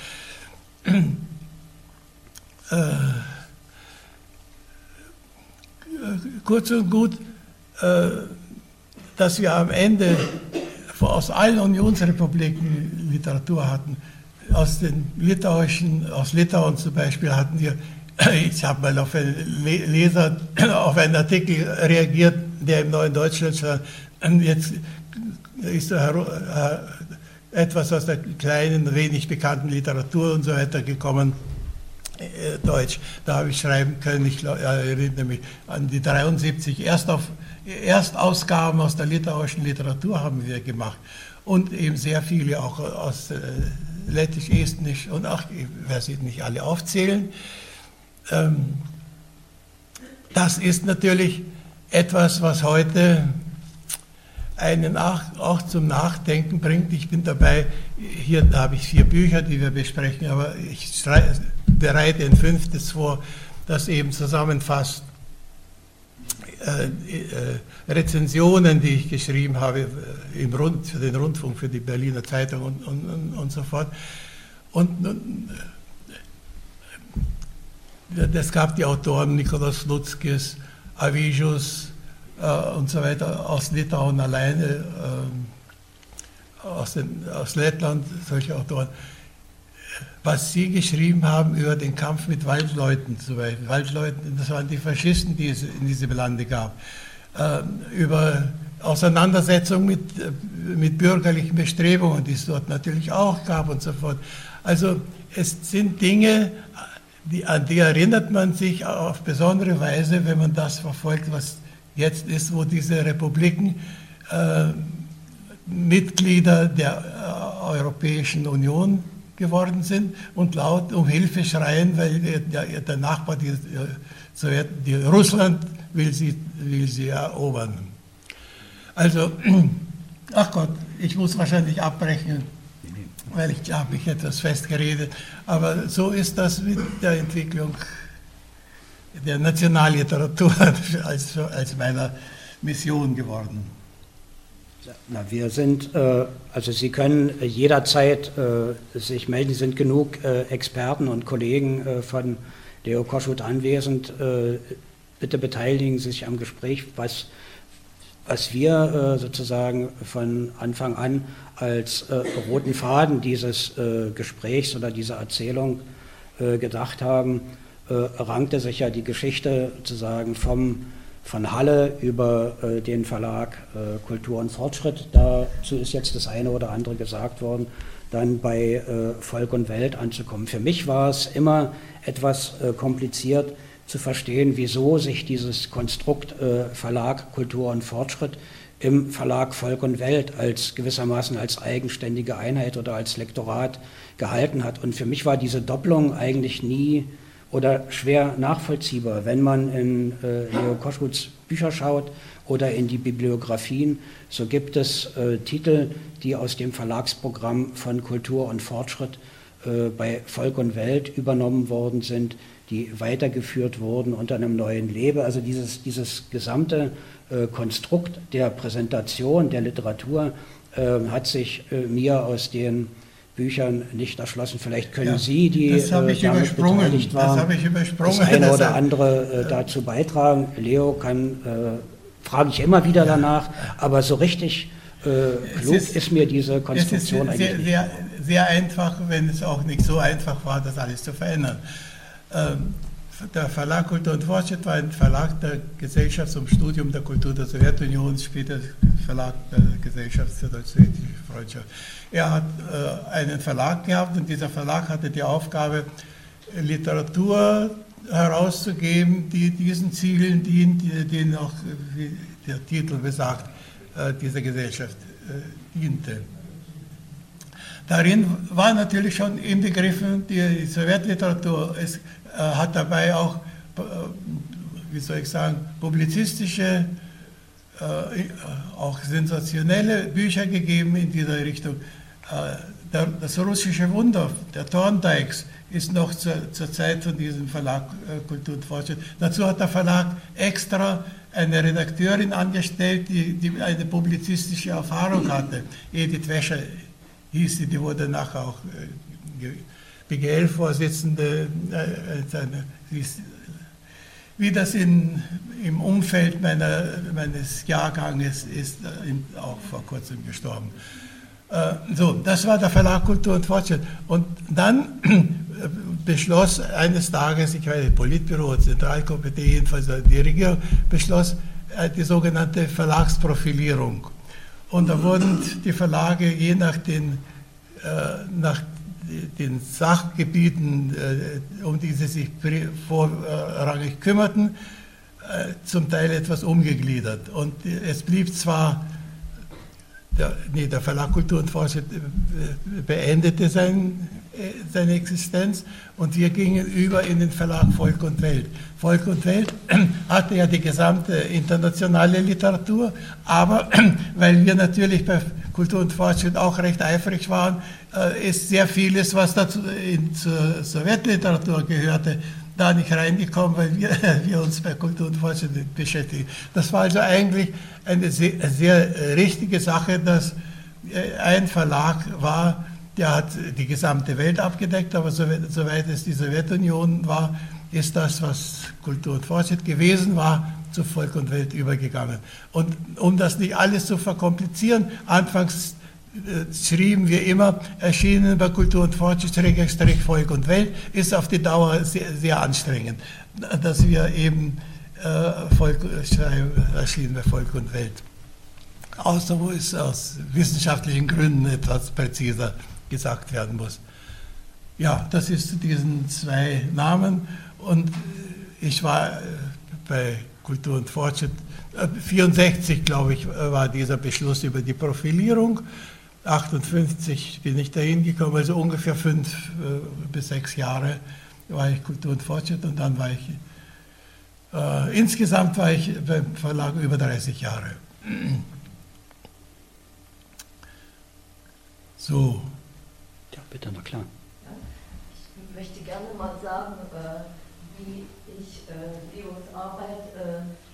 Äh, kurz und gut, äh, dass wir am Ende aus allen Unionsrepubliken Literatur hatten. Aus den litauischen, aus Litauen zum Beispiel hatten wir, ich habe mal auf einen Leser, auf einen Artikel reagiert, der im Neuen Deutschland stand. Jetzt ist da etwas aus der kleinen, wenig bekannten Literatur und so weiter gekommen. Äh, Deutsch. Da habe ich schreiben können, ich erinnere mich an die 73 Erst auf, Erstausgaben aus der litauischen Literatur haben wir gemacht und eben sehr viele auch aus äh, Lettisch, Estnisch und auch, ich werde sie nicht alle aufzählen. Ähm, das ist natürlich etwas, was heute einen auch, zum Nachdenken bringt. Ich bin dabei, hier habe ich vier Bücher, die wir besprechen, aber ich bereite ein fünftes vor, das eben zusammenfasst äh, äh, Rezensionen, die ich geschrieben habe äh, im Rund, für den Rundfunk, für die Berliner Zeitung und, und, und, und so fort. Und, und es gab die Autoren Nikolaus Lutzkis, Avijus äh, und so weiter aus Litauen alleine, äh, aus, den, aus Lettland, solche Autoren was Sie geschrieben haben über den Kampf mit Waldleuten zum Beispiel. Waldleuten, das waren die Faschisten, die es in diesem Lande gab. Ähm, über Auseinandersetzung mit, äh, mit bürgerlichen Bestrebungen, die es dort natürlich auch gab und so fort. Also es sind Dinge, die, an die erinnert man sich auf besondere Weise, wenn man das verfolgt, was jetzt ist, wo diese Republiken äh, Mitglieder der äh, Europäischen Union geworden sind und laut um Hilfe schreien, weil der, der Nachbar, die, die Russland, will sie, will sie erobern. Also, ach Gott, ich muss wahrscheinlich abbrechen, weil ich habe mich etwas festgeredet. Aber so ist das mit der Entwicklung der Nationalliteratur als, als meiner Mission geworden. Na, wir sind, äh, also Sie können jederzeit äh, sich melden, es sind genug äh, Experten und Kollegen äh, von Leo Koschut anwesend. Äh, bitte beteiligen Sie sich am Gespräch, was, was wir äh, sozusagen von Anfang an als roten Faden dieses Gesprächs oder dieser Erzählung gedacht haben, rankte sich ja die Geschichte sozusagen vom von Halle über äh, den Verlag äh, Kultur und Fortschritt. Dazu ist jetzt das eine oder andere gesagt worden, dann bei äh, Volk und Welt anzukommen. Für mich war es immer etwas äh, kompliziert zu verstehen, wieso sich dieses Konstrukt äh, Verlag Kultur und Fortschritt im Verlag Volk und Welt als gewissermaßen als eigenständige Einheit oder als Lektorat gehalten hat. Und für mich war diese Doppelung eigentlich nie oder schwer nachvollziehbar, wenn man in äh, Leo Koschuts Bücher schaut oder in die Bibliografien, so gibt es äh, Titel, die aus dem Verlagsprogramm von Kultur und Fortschritt äh, bei Volk und Welt übernommen worden sind, die weitergeführt wurden unter einem neuen Leben. Also dieses, dieses gesamte äh, Konstrukt der Präsentation der Literatur äh, hat sich äh, mir aus den Büchern nicht erschlossen. Vielleicht können ja, Sie, die das habe ich, äh, übersprungen. das habe ich übersprungen. Das eine oder andere äh, dazu beitragen. Leo kann, äh, frage ich immer wieder ja. danach, aber so richtig äh, klug ist, ist, mir diese Konstruktion es ist eigentlich sehr, sehr, sehr, einfach, wenn es auch nicht so einfach war, das alles zu verändern. Ähm, der Verlag Kultur und Fortschritt war ein Verlag der Gesellschaft zum Studium der Kultur der Sowjetunion, später Verlag der Gesellschaft für deutsch-sowjetische Freundschaft. Er hat äh, einen Verlag gehabt und dieser Verlag hatte die Aufgabe, Literatur herauszugeben, die diesen Zielen dient, die, die auch, wie der Titel besagt, äh, dieser Gesellschaft äh, diente. Darin war natürlich schon inbegriffen die Sowjetliteratur. Es hat dabei auch, äh, wie soll ich sagen, publizistische, äh, auch sensationelle Bücher gegeben in dieser Richtung. Äh, das russische Wunder der Thorndikes ist noch zur, zur Zeit von diesem Verlag äh, Kultur und Fortschritt. Dazu hat der Verlag extra eine Redakteurin angestellt, die, die eine publizistische Erfahrung hatte. Edith Wäscher hieß sie, die wurde nachher auch äh, BGL-Vorsitzende. Äh, wie das in, im Umfeld meiner, meines Jahrganges ist, äh, auch vor kurzem gestorben. Äh, so, das war der Verlag Kultur und Fortschritt. Und dann beschloss eines Tages, ich weiß nicht, Politbüro, Zentralkomitee, jedenfalls die Regierung, beschloss äh, die sogenannte Verlagsprofilierung. Und da wurden die Verlage je nach den, äh, nach den Sachgebieten, um die sie sich vorrangig kümmerten, zum Teil etwas umgegliedert. Und es blieb zwar der, nee, der Verlag Kultur und Fortschritt äh, beendete sein, äh, seine Existenz und wir gingen über in den Verlag Volk und Welt. Volk und Welt hatte ja die gesamte internationale Literatur, aber weil wir natürlich bei Kultur und Fortschritt auch recht eifrig waren, äh, ist sehr vieles, was dazu in, zur Sowjetliteratur gehörte, da nicht reingekommen, weil wir, wir uns bei Kultur und Fortschritt beschäftigen. Das war also eigentlich eine sehr, sehr richtige Sache, dass äh, ein Verlag war, der hat die gesamte Welt abgedeckt, aber soweit es die Sowjetunion war, ist das, was Kultur und Fortschritt gewesen war, zu Volk und Welt übergegangen. Und um das nicht alles zu verkomplizieren, anfangs äh, schrieben wir immer, erschienen bei Kultur und Fortschritt, Volk und Welt, ist auf die Dauer sehr, sehr anstrengend, dass wir eben äh, Volk, schreiben, erschienen bei Volk und Welt. Außer wo es aus wissenschaftlichen Gründen etwas präziser gesagt werden muss. Ja, das ist zu diesen zwei Namen und ich war äh, bei Kultur und Fortschritt, 64 glaube ich, war dieser Beschluss über die Profilierung 58 bin ich dahin gekommen, also ungefähr fünf äh, bis sechs Jahre war ich Kultur und Fortschritt und dann war ich, äh, insgesamt war ich beim Verlag über 30 Jahre. So. Ja, bitte, na klar. Ich möchte gerne mal sagen, äh, wie ich äh, Leos Arbeit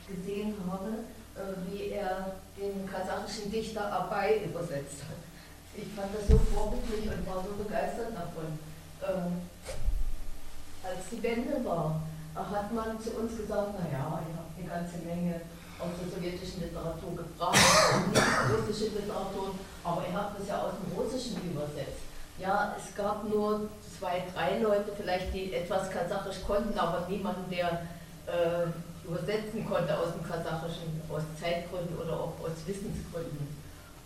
gesehen habe, wie er den kasachischen Dichter Abai übersetzt hat ich fand das so vorbildlich und war so begeistert davon. Ähm, als die Wende war, hat man zu uns gesagt, naja, ihr habt eine ganze Menge aus der sowjetischen Literatur gebracht, nicht russische Literatur, aber ihr habt es ja aus dem Russischen übersetzt. Ja, es gab nur zwei, drei Leute vielleicht, die etwas Kasachisch konnten, aber niemanden, der äh, übersetzen konnte aus dem Kasachischen, aus Zeitgründen oder auch aus Wissensgründen.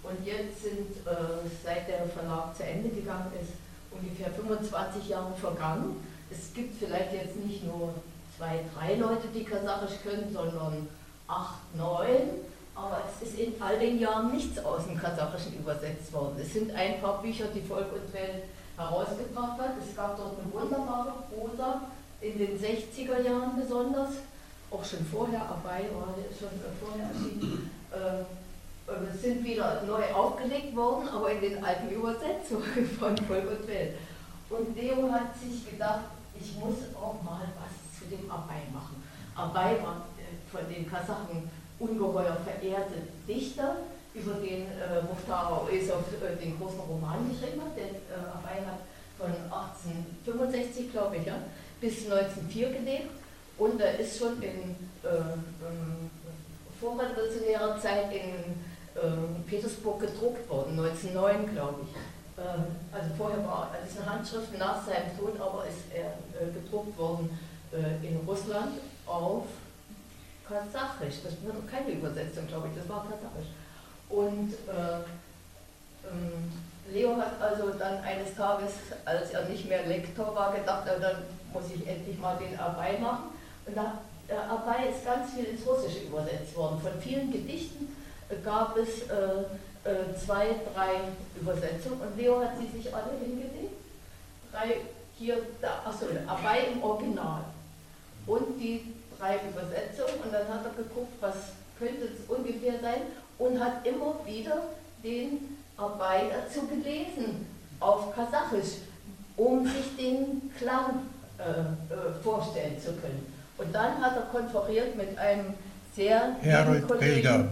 Und jetzt sind, äh, seit der Verlag zu Ende gegangen ist, ungefähr 25 Jahre vergangen. Es gibt vielleicht jetzt nicht nur zwei, drei Leute, die Kasachisch können, sondern acht, neun. Aber es ist in all den Jahren nichts aus dem Kasachischen übersetzt worden. Es sind ein paar Bücher, die Volk und Welt herausgebracht hat. Es gab dort eine wunderbare Prosa in den 60er Jahren besonders, auch schon vorher, war schon vorher erschienen. Äh, äh, sind wieder neu aufgelegt worden, aber in den alten Übersetzungen von Volk und. Und Leo hat sich gedacht, ich muss auch mal was zu dem Abai machen. Abai war äh, von den Kasachen ungeheuer verehrte Dichter, über den äh, Mukhtar Oesov äh, den großen Roman geschrieben hat. Der äh, Abai hat von 1865, glaube ich, ja, bis 1904 gelebt und er ist schon in äh, vorrevolutionärer Zeit in äh, Petersburg gedruckt worden, 1909 glaube ich. Ähm, also vorher war es eine Handschrift nach seinem Tod, aber ist er äh, gedruckt worden äh, in Russland auf Kasachisch. Das war noch keine Übersetzung, glaube ich, das war Kasachisch. Und äh, ähm, Leo hat also dann eines Tages, als er nicht mehr Lektor war, gedacht, dann muss ich endlich mal den Abai machen. Und da, der Abai ist ganz viel ins Russische übersetzt worden, von vielen Gedichten gab es äh, äh, zwei, drei Übersetzungen und Leo hat sie sich alle hingelegt. Drei hier, da, achso, Abai im Original und die drei Übersetzungen und dann hat er geguckt, was könnte es ungefähr sein und hat immer wieder den Abai dazu gelesen auf Kasachisch, um sich den Klang äh, äh, vorstellen zu können. Und dann hat er konferiert mit einem sehr Herold Belger.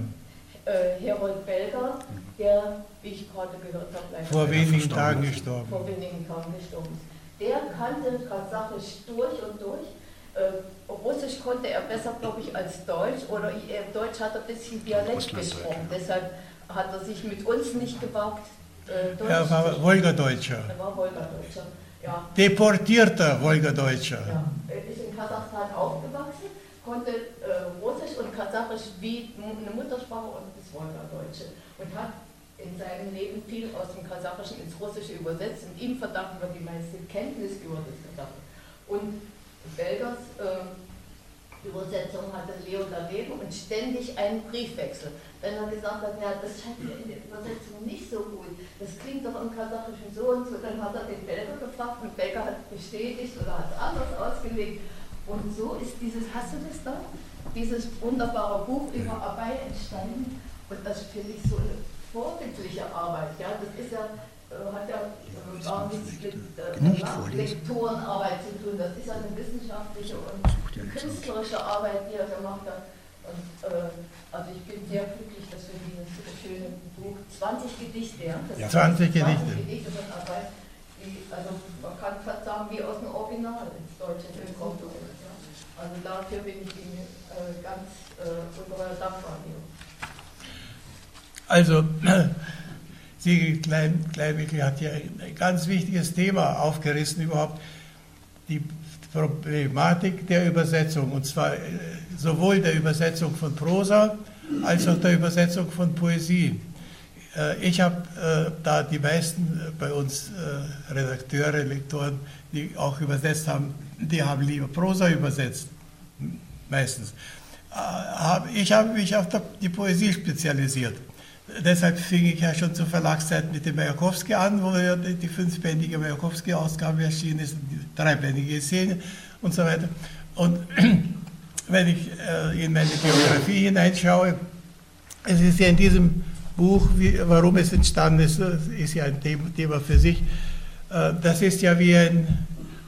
Äh, Herold Belger, der, wie ich gerade gehört habe, vor wenigen Tagen gestorben. Vor wenigen Tagen gestorben ist. Der kannte Kasachisch durch und durch. Äh, Russisch konnte er besser, glaube ich, als Deutsch. Oder äh, Deutsch hat er ein bisschen Dialekt gesprochen. Deshalb hat er sich mit uns nicht gewagt. Äh, Deutsch er war Wolgadeutscher. Er war Wolgadeutscher. Ja. Deportierter Wolgadeutscher. Ja. Er ist in Kasachstan aufgewachsen, konnte äh, Russisch und Kasachisch wie eine Muttersprache und das Wolgadeutsche. Und hat in seinem Leben viel aus dem Kasachischen ins Russische übersetzt und ihm verdanken wir die meiste Kenntnis über das Kasachische. Und Belgers äh, Übersetzung hatte Leo daneben und ständig einen Briefwechsel. Wenn er gesagt hat, ja, das scheint mir in der Übersetzung nicht so gut, das klingt doch im Kasachischen so und so, dann hat er den Belger gefragt und Belger hat bestätigt oder hat es anders ausgelegt. Und so ist dieses, hast du das da? Dieses wunderbare Buch über Arbeit entstanden. Und das finde ich so eine vorbildliche Arbeit. Ja? Das ist ja äh, hat ja äh, gar nichts mit äh, Lektorenarbeit zu tun. Das ist eine wissenschaftliche und künstlerische Arbeit, die er gemacht hat. Und, äh, also ich bin sehr glücklich, dass wir dieses schöne Buch 20 Gedichte, ja, ja 20 Gedichte. Gedichte von Arbeit, die, also man kann fast sagen, wie aus dem Original ins Deutsche gekommen ist. Ja. Also dafür bin ich Ihnen äh, ganz äh, dankbar. Also Sigrid Klein, Kleinwickel hat ja ein ganz wichtiges Thema aufgerissen überhaupt, die Problematik der Übersetzung, und zwar äh, sowohl der Übersetzung von Prosa als auch der Übersetzung von Poesie. Äh, ich habe äh, da die meisten bei uns Redakteure, Lektoren, die auch übersetzt haben, die haben lieber Prosa übersetzt, meistens. Ich habe mich auf die Poesie spezialisiert deshalb fing ich ja schon zur Verlagszeit mit dem Majakowski an, wo ja die fünfbändige Majakowski-Ausgabe erschienen ist, die dreibändige Szene und so weiter. Und wenn ich äh, in meine Biografie hineinschaue, es ist ja in diesem Buch, wie, warum es entstanden ist, ist ja ein Thema für sich. Äh, das ist ja wie ein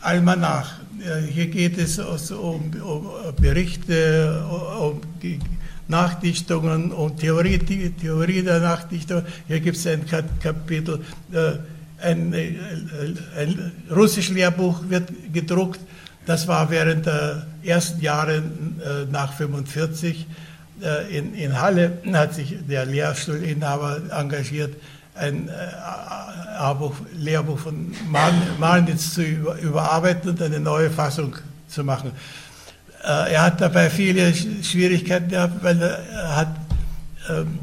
Almanach. Äh, hier geht es um, um Berichte, um Nachdichtungen und Theorie, Theorie der Nachdichtung. Hier gibt es ein Kapitel, äh, ein, ein russisches Lehrbuch wird gedruckt. Das war während der ersten Jahre nach 1945 in, in Halle, hat sich der Lehrstuhlinhaber engagiert, ein Lehrbuch von Malnitz zu überarbeiten und eine neue Fassung zu machen. Äh, er hat dabei viele Schwierigkeiten gehabt, weil er hat, ähm,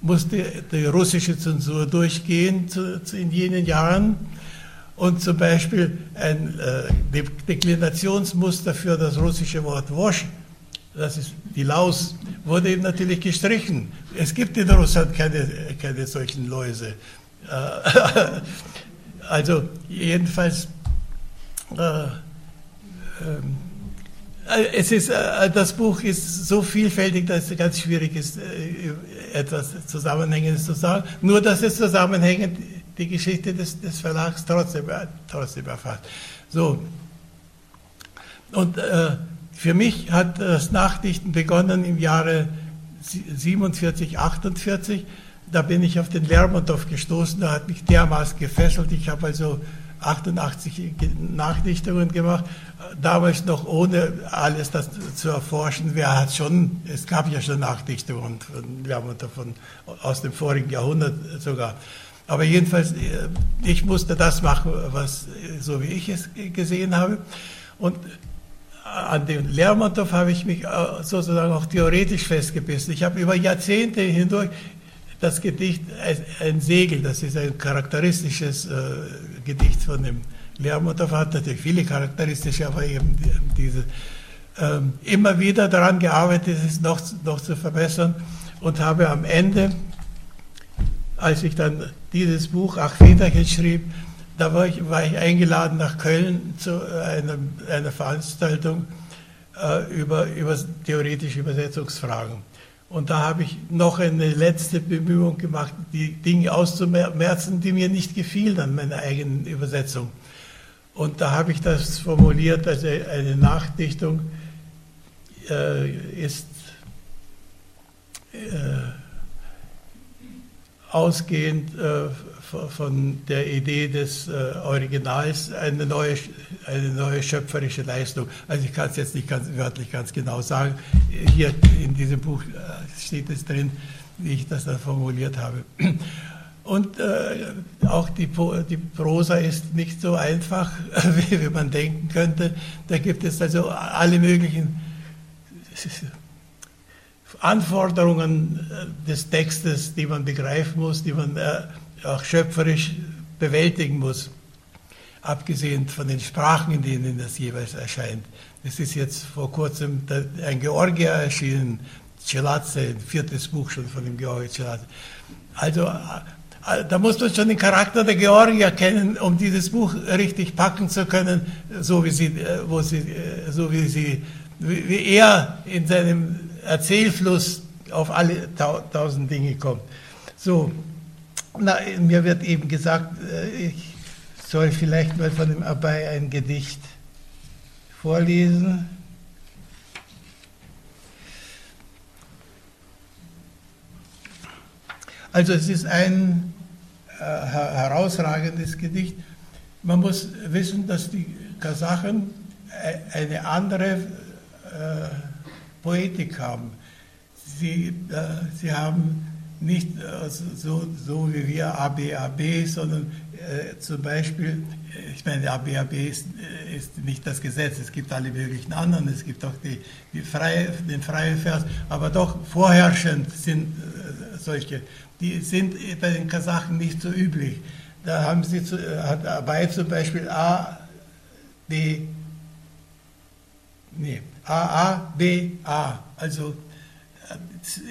musste die russische Zensur durchgehen in jenen Jahren. Und zum Beispiel ein äh, Deklinationsmuster für das russische Wort Wosch, das ist die Laus, wurde ihm natürlich gestrichen. Es gibt in Russland keine, keine solchen Läuse. Äh, also jedenfalls äh, ähm, äh, es ist, äh, das Buch ist so vielfältig, dass es ganz schwierig ist, äh, etwas Zusammenhängendes zu sagen. Nur, dass es zusammenhängend die Geschichte des, des Verlags trotzdem, trotzdem erfasst. So. Und äh, für mich hat das Nachdichten begonnen im Jahre 47, 48. Da bin ich auf den Lermontov gestoßen, da hat mich dermaßen gefesselt. Ich habe also 88 Nachdichtungen gemacht, damals noch ohne alles das zu erforschen. Wer hat schon, es gab ja schon Nachdichtungen von Lermontov von, aus dem vorigen Jahrhundert sogar. Aber jedenfalls, äh, ich musste das machen, was, so wie ich es gesehen habe. Und an den Lermontov habe ich mich äh, sozusagen auch theoretisch festgebissen. Ich habe über Jahrzehnte hindurch das Gedicht Ein Segel, das ist ein charakteristisches äh, Gedicht von dem Lermontov, hat natürlich viele charakteristische, aber eben diese, ähm, immer wieder daran gearbeitet, es noch, noch zu verbessern und habe am Ende als ich dann dieses Buch Ach Väterchen schrieb, da war ich, war ich eingeladen nach Köln zu einer, einer Veranstaltung äh, über, über theoretische Übersetzungsfragen. Und da habe ich noch eine letzte Bemühung gemacht, die Dinge auszumerzen, die mir nicht gefielen an meiner eigenen Übersetzung. Und da habe ich das formuliert, also eine Nachdichtung äh, ist äh, ausgehend äh, von der Idee des äh, Originals eine neue, eine neue schöpferische Leistung. Also ich kann es jetzt nicht ganz wörtlich ganz genau sagen. Hier in diesem Buch äh, steht es drin, wie ich das dann formuliert habe. Und äh, auch die, die, Prosa ist nicht so einfach, wie, wie, man denken könnte. Da gibt es also alle möglichen Anforderungen äh, des Textes, die man begreifen muss, die man äh, auch schöpferisch bewältigen muss, abgesehen von den Sprachen, in denen das jeweils erscheint. Es ist jetzt vor kurzem ein Georgier erschienen, Celatze, ein viertes Buch schon von dem Georgier Celatze. Also äh, da muss man schon den Charakter der Georgier kennen, um dieses Buch richtig packen zu können, so wie sie, wo sie, so wie sie, wie er in seinem Erzählfluss auf alle tausend Dinge kommt. So, na, mir wird eben gesagt, äh, ich soll vielleicht mal von dem Abai ein Gedicht vorlesen. Also es ist ein äh, herausragendes Gedicht. Man muss wissen, dass die Kasachen äh, eine andere äh, Poetik haben. Sie, äh, sie haben nicht äh, so, so wie wir ABAB, sondern äh, zum Beispiel, äh, ich meine, ABAB ist, äh, ist, nicht das Gesetz, es gibt alle möglichen anderen, es gibt auch die, die freie, den freien Vers, aber doch vorherrschend sind äh, solche. Die sind bei den Kasachen nicht so üblich. Da haben sie zu, hat dabei zum Beispiel A, B, nee, A, A, B, A. Also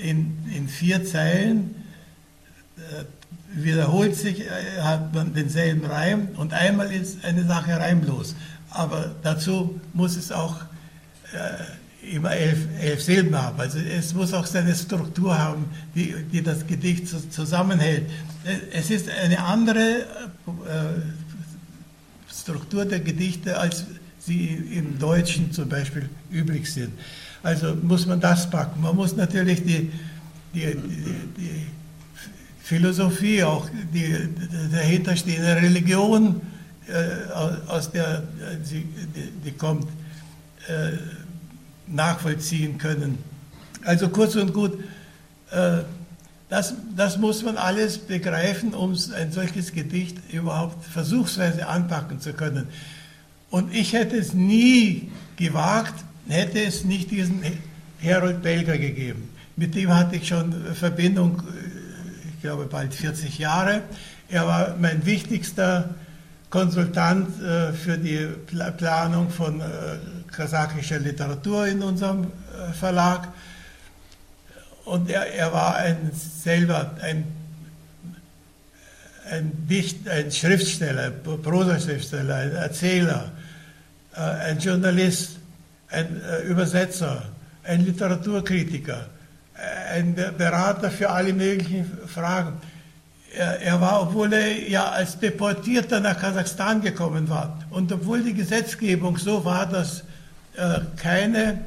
in, in vier Zeilen äh, wiederholt sich, äh, hat man denselben Reim und einmal ist eine Sache reimlos. Aber dazu muss es auch äh, immer elf, elf Silben haben. Also es muss auch seine Struktur haben, die, die das Gedicht zusammenhält. Es ist eine andere äh, Struktur der Gedichte als die im Deutschen zum Beispiel üblich sind. Also muss man das packen. Man muss natürlich die, die, die, die Philosophie, auch die dahinterstehende Religion, äh, aus der sie, die, die kommt, äh, nachvollziehen können. Also kurz und gut, äh, das, das muss man alles begreifen, um ein solches Gedicht überhaupt versuchsweise anpacken zu können. Und ich hätte es nie gewagt, hätte es nicht diesen Herold Belger gegeben. Mit dem hatte ich schon Verbindung, äh, ich glaube bald 40 Jahre. Er war mein wichtigster Konsultant äh, für die Planung von äh, kasachischer Literatur in unserem Verlag. Und er, er war ein, selber ein, ein, Dicht, ein Schriftsteller, Prosaschriftsteller, ein Erzähler äh, ein Journalist, ein äh, Übersetzer, ein Literaturkritiker, äh, ein Berater für alle möglichen Fragen. Er, war, obwohl er ja als Deportierter nach Kasachstan gekommen war und obwohl die Gesetzgebung so war, dass keine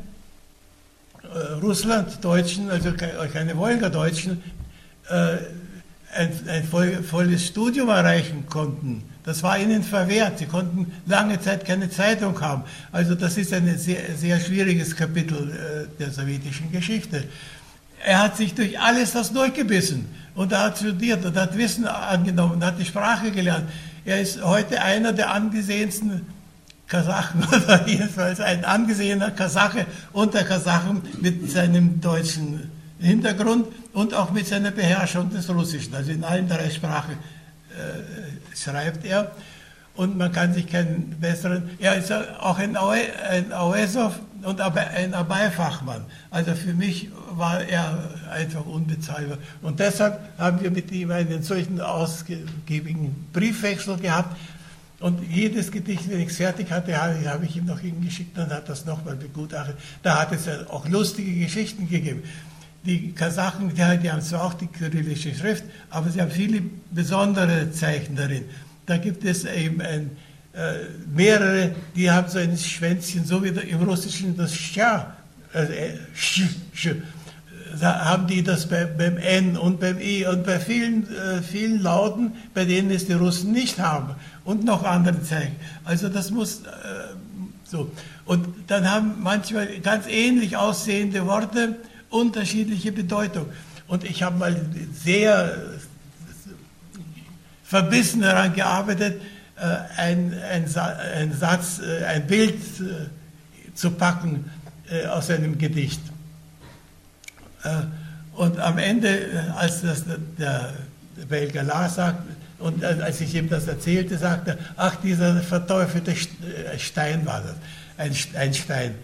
Russlanddeutschen, also keine Wolgadeutschen, ein, ein volles Studium erreichen konnten, das war ihnen verwehrt. Sie konnten lange Zeit keine Zeitung haben. Also das ist ein sehr, sehr schwieriges Kapitel äh, der sowjetischen Geschichte. Er hat sich durch alles das durchgebissen und er hat studiert und hat Wissen angenommen und hat die Sprache gelernt. Er ist heute einer der angesehensten Kasachen oder jedenfalls ein angesehener Kasache unter Kasachen mit seinem deutschen Hintergrund und auch mit seiner Beherrschung des Russischen, also in allen drei Sprachen. Äh, schreibt er. Und man kann sich keinen besseren, er ist auch ein, Auesov, und ein Abai-Fachmann. Also für mich war er einfach unbezahlbar. Und deshalb haben wir mit ihm einen solchen ausgiebigen Briefwechsel gehabt. Und jedes Gedicht, wenn ich es fertig hatte, habe ich ihm noch hingeschickt und hat das nochmal begutachtet. Da hat es auch lustige Geschichten gegeben. Die Kasachen, die, haben zwar auch die kyrillische Schrift, aber sie haben viele besondere Zeichen darin. Da gibt es eben ein, äh, mehrere, die haben so ein Schwänzchen, so wie im Russischen das Scha, also, äh, da haben die das bei, beim N und beim I und bei vielen, äh, vielen Lauten, bei denen es die Russen nicht haben und noch andere Zeichen. Also das muss äh, so. Und dann haben manchmal ganz ähnlich aussehende Worte unterschiedliche Bedeutung. Und ich habe mal sehr verbissen daran gearbeitet, äh, ein, ein, ein Satz, äh, ein Bild äh, zu packen aus einem Gedicht. Und am Ende, als das der Belger las sagt, und als ich ihm das erzählte, sagte er, ach, dieser verteufelte Stein war das, ein, ein Stein.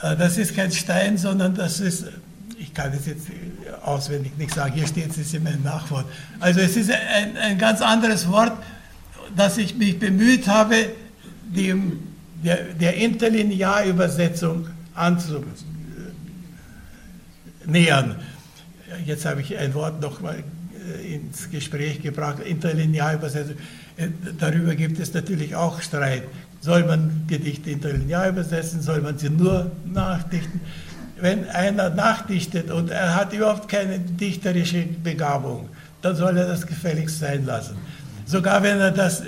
Das ist kein Stein, sondern das ist ich kann es jetzt auswendig nicht sagen, hier steht es in meinem Nachwort. Also es ist ein, ein ganz anderes Wort, das ich mich bemüht habe, dem, der, der Interlinearübersetzung anzunähern. Jetzt habe ich ein Wort nochmal äh, ins Gespräch gebracht, Interlinearübersetzung. Äh, darüber gibt es natürlich auch Streit. Soll man Gedichte interlinear übersetzen? Soll man sie nur nachdichten? Wenn einer nachdichtet und er hat überhaupt keine dichterische Begabung, dann soll er das gefälligst sein lassen. Sogar wenn er das äh,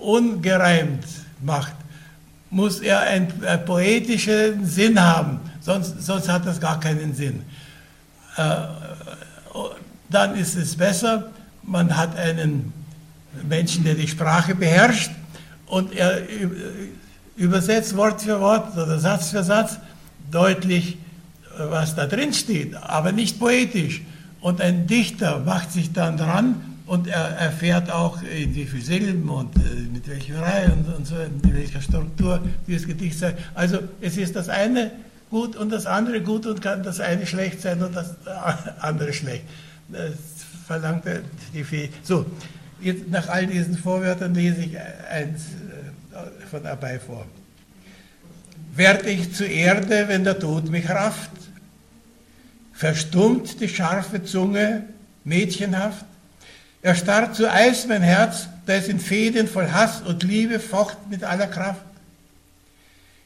ungereimt macht, muss er einen, einen, poetischen Sinn haben, sonst, sonst hat das gar keinen Sinn. Äh, dann ist es besser, man hat einen Menschen, der die Sprache beherrscht und er übersetzt Wort für Wort oder Satz für Satz deutlich, äh, was da drin steht, aber nicht poetisch. Und ein Dichter macht sich dann dran und er erfährt auch, in wie viele Silben und äh, mit welcher Reihe und, und so, in welcher Struktur dieses Gedicht sei. Also es ist das eine gut und das andere gut und kann das eine schlecht sein und das andere schlecht. Das verlangt die Fähigkeit. So, jetzt nach all diesen Vorwörtern lese ich eins äh, von dabei vor. Werd ich zu Erde, wenn der Tod mich rafft? Verstummt die scharfe Zunge, mädchenhaft? Erstarrt zu Eis mein Herz, da es in Fäden voll Hass und Liebe focht mit aller Kraft?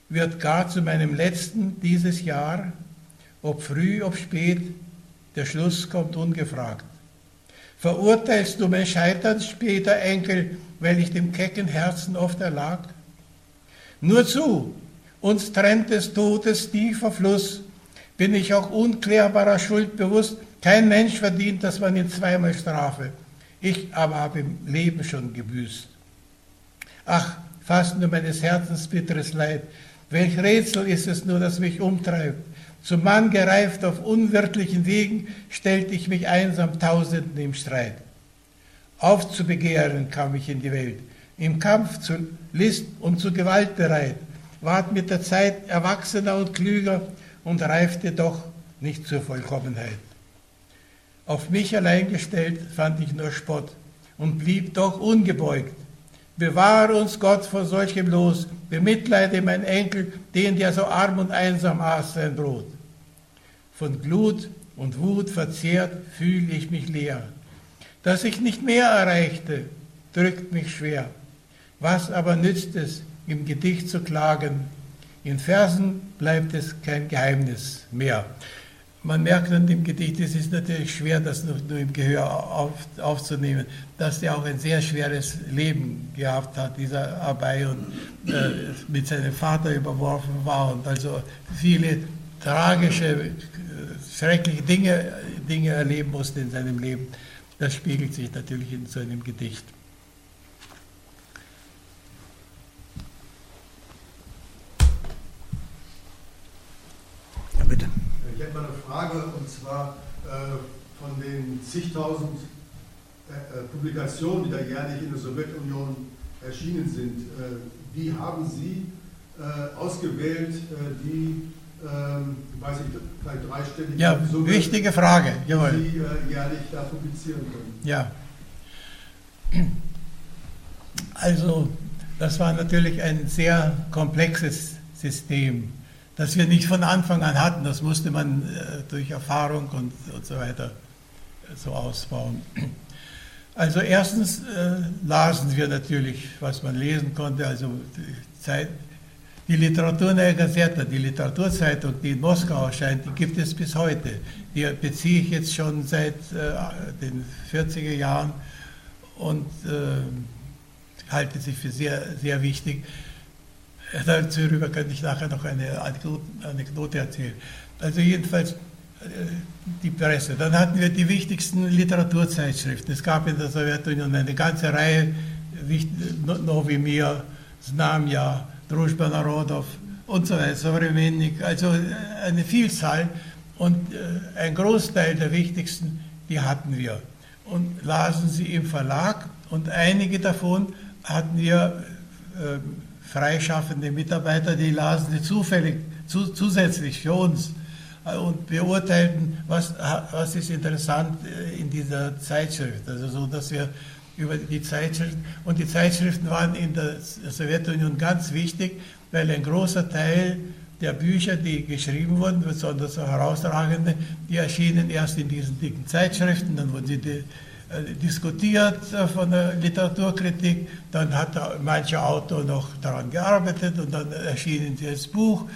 Wird gar zu meinem letzten dieses Jahr, ob früh, ob spät, der Schluss kommt ungefragt. Verurteilst du mein Scheitern später, Enkel, weil ich dem kecken Herzen oft erlag? Nur zu, uns trennt des Todes tiefer Fluss. Bin ich auch unklärbarer Schuld bewusst. Kein Mensch verdient, dass man ihn zweimal strafe. Ich aber habe im Leben schon gebüßt. Ach, fast nur meines Herzens bitteres Leid. Welch Rätsel ist es nur, das mich umtreibt. Zum Mann gereift auf unwirtlichen Wegen, stellte ich mich einsam Tausenden im Streit. Aufzubegehren kam ich in die Welt, im Kampf zu List und zu Gewalt bereit ward mit der Zeit erwachsener und klüger und reifte doch nicht zur Vollkommenheit. Auf mich allein gestellt fand ich nur Spott und blieb doch ungebeugt. Bewahre uns Gott vor solchem Los, bemitleide mein Enkel, den der so arm und einsam aß sein Brot. Von Glut und Wut verzehrt fühle ich mich leer. Dass ich nicht mehr erreichte, drückt mich schwer. Was aber nützt es, im Gedicht zu klagen. In Versen bleibt es kein Geheimnis mehr. Man merkt an dem Gedicht, es ist natürlich schwer, das nur, nur im Gehör auf, aufzunehmen, dass er auch ein sehr schweres Leben gehabt hat, dieser Abai, und äh, mit seinem Vater überworfen war und also viele tragische, äh, schreckliche Dinge, Dinge erleben musste in seinem Leben. Das spiegelt sich natürlich in so einem Gedicht. Frage, und zwar äh, von den zigtausend äh, äh, Publikationen, die da jährlich in der Sowjetunion erschienen sind. Wie haben Sie äh, ausgewählt, äh, die, ähm, weiß ich, vielleicht dreistellig Ja, Summe, wichtige Frage, die jawohl. Äh, jährlich da publizieren können. Ja. Also, das war natürlich ein sehr komplexes System, das wir nicht von Anfang an hatten. Das musste man äh, durch Erfahrung und, und so weiter äh, so ausbauen. Also erstens äh, lasen wir natürlich, was man lesen konnte, also die, Zeit, die Literaturneue Gazette, die Literaturzeitung, die in Moskau erscheint, die gibt es bis heute. Die beziehe ich jetzt schon seit äh, den 40er Jahren und äh, halte sie für sehr, sehr wichtig. Darüber könnte ich nachher noch eine Anekdote erzählen. Also jedenfalls die Presse. Dann hatten wir die wichtigsten Literaturzeitschriften. Es gab in der Sowjetunion eine ganze Reihe, Novi Mir, Znamya, Druzhba Narodov und so weiter, Sovremennik, also eine Vielzahl. Und ein Großteil der wichtigsten, die hatten wir. Und lasen sie im Verlag und einige davon hatten wir äh, freischaffende Mitarbeiter, die lasen sie zufällig, zu, zusätzlich für uns und beurteilten, was, was ist interessant in dieser Zeitschrift. Also so, dass wir über die Zeitschriften, und die Zeitschriften waren in der Sowjetunion ganz wichtig, weil ein großer Teil der Bücher, die geschrieben wurden, besonders so herausragende, die erschienen erst in diesen dicken Zeitschriften, dann wurden sie die, äh, diskutiert von der Literaturkritik, dann hat mancher Autor noch daran gearbeitet und dann erschienen sie als Buch.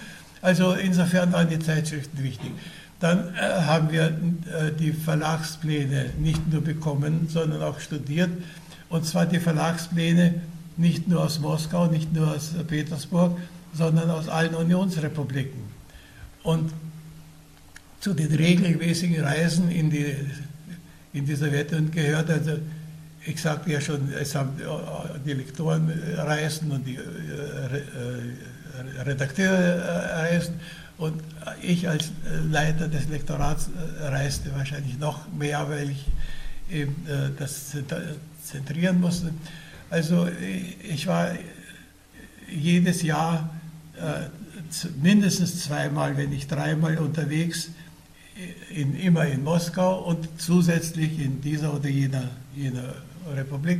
Also insofern waren die Zeitschriften wichtig. Dann äh, haben wir äh, die Verlagspläne nicht nur bekommen, sondern auch studiert. Und zwar die Verlagspläne nicht nur aus Moskau, nicht nur aus Petersburg, sondern aus allen Unionsrepubliken. Und zu den regelmäßigen Reisen in die, in die Sowjetunion gehört, also ich sagte ja schon, es haben die Lektoren reisen und die äh, Redakteure reisten und ich als Leiter des Lektorats reiste wahrscheinlich noch mehr, weil ich eben das zentrieren musste. Also ich war jedes Jahr mindestens zweimal, wenn nicht dreimal unterwegs, in, immer in Moskau und zusätzlich in dieser oder jener, jener Republik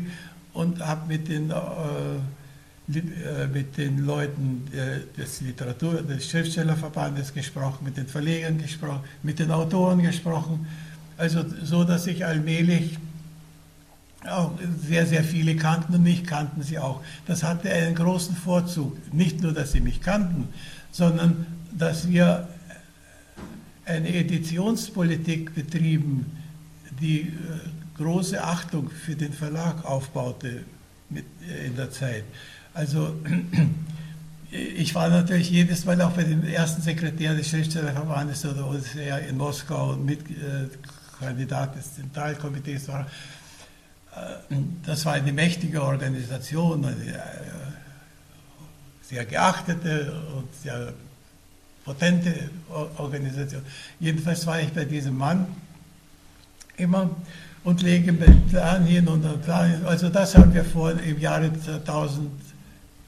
und habe mit den äh, mit den Leuten des Literatur, des Schriftstellerverbandes gesprochen, mit den Verlegern gesprochen, mit den Autoren gesprochen. Also so, dass ich allmählich auch sehr, sehr viele kannten und mich kannten sie auch. Das hatte einen großen Vorzug. Nicht nur, dass sie mich kannten, sondern dass wir eine Editionspolitik betrieben, die große Achtung für den Verlag aufbaute in der Zeit. Also ich war natürlich jedes Mal auch bei dem ersten Sekretär des Schriftstellerverbandes oder OSR in Moskau Mitkandidat äh, des Zentralkomitees war. Äh, das war eine mächtige Organisation, eine äh, sehr geachtete und sehr potente Organisation. Jedenfalls war ich bei diesem Mann immer und lege Plan hin und Plan hin. Also das haben wir vor im Jahre 2000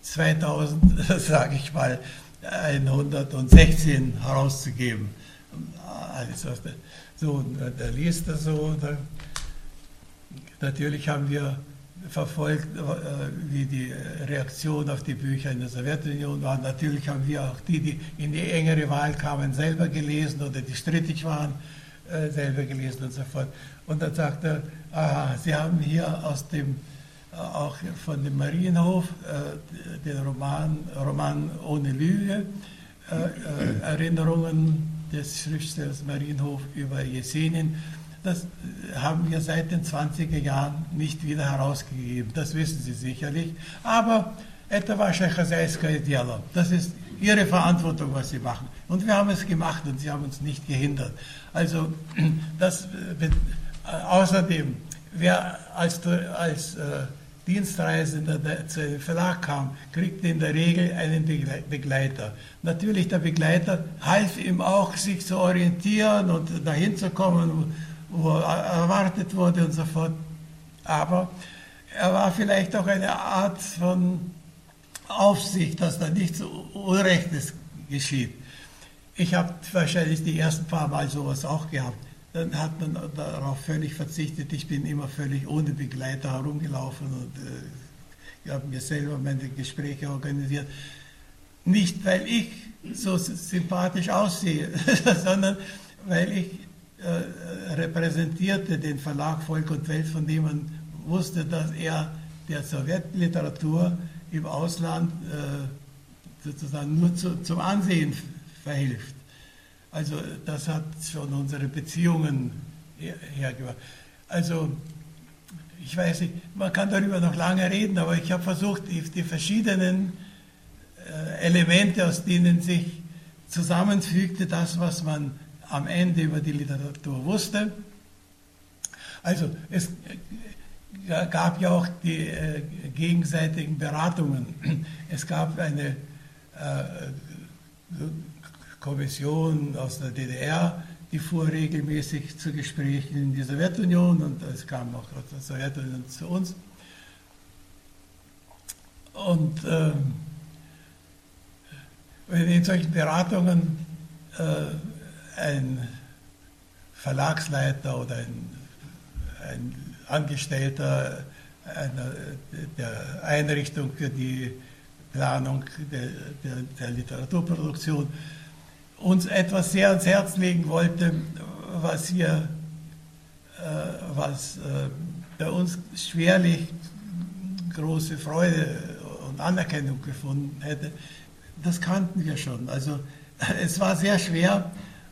2000, sage ich mal, 116 herauszugeben. Alles, was der, so, der liest das so. Da, natürlich haben wir verfolgt, wie die Reaktion auf die Bücher in der Sowjetunion war. Natürlich haben wir auch die, die in die engere Wahl kamen, selber gelesen oder die strittig waren, selber gelesen und so fort. Und dann sagt er, aha, Sie haben hier aus dem auch von dem Marienhof, äh, den Roman, Roman Ohne Lüge, äh, äh, Erinnerungen des Schriftstellers Marienhof über Jesenin Das haben wir seit den 20er Jahren nicht wieder herausgegeben, das wissen Sie sicherlich. Aber это ваше хозяйское дело. Das ist Ihre Verantwortung, was Sie machen. Und wir haben es gemacht und Sie haben uns nicht gehindert. Also das, außerdem, wer als, als äh, Dienstreisender, der zu einem Verlag kam, kriegte in der Regel einen Begleiter. Natürlich, der Begleiter half ihm auch, sich zu orientieren und dahin zu kommen, wo er erwartet wurde und so fort. Aber er war vielleicht auch eine Art von Aufsicht, dass da nichts Unrechtes geschieht. Ich habe wahrscheinlich die ersten paar Mal sowas auch gehabt. Dann hat man darauf völlig verzichtet. Ich bin immer völlig ohne Begleiter herumgelaufen und äh, habe mir selber meine Gespräche organisiert. Nicht, weil ich so sympathisch aussehe, sondern weil ich äh, repräsentierte den Verlag Volk und Welt, von dem man wusste, dass er der Sowjetliteratur im Ausland äh, sozusagen nur zu, zum Ansehen verhilft. Also das hat schon unsere Beziehungen hergebracht. Also ich weiß nicht, man kann darüber noch lange reden, aber ich habe versucht, die, die verschiedenen äh, Elemente, aus denen sich zusammenfügte, das, was man am Ende über die Literatur wusste. Also es gab ja auch die äh, gegenseitigen Beratungen. Es gab eine äh, Kommission aus der DDR, die fuhr regelmäßig zu Gesprächen in die Sowjetunion und es kam auch aus der Sowjetunion zu uns. Und äh, in solchen Beratungen äh, ein Verlagsleiter oder ein, ein Angestellter einer, der Einrichtung für die Planung der, der, der Literaturproduktion uns etwas sehr ans Herz legen wollte, was wir, äh, was äh, bei uns schwerlich große Freude und Anerkennung gefunden hätte, das kannten wir schon. Also es war sehr schwer,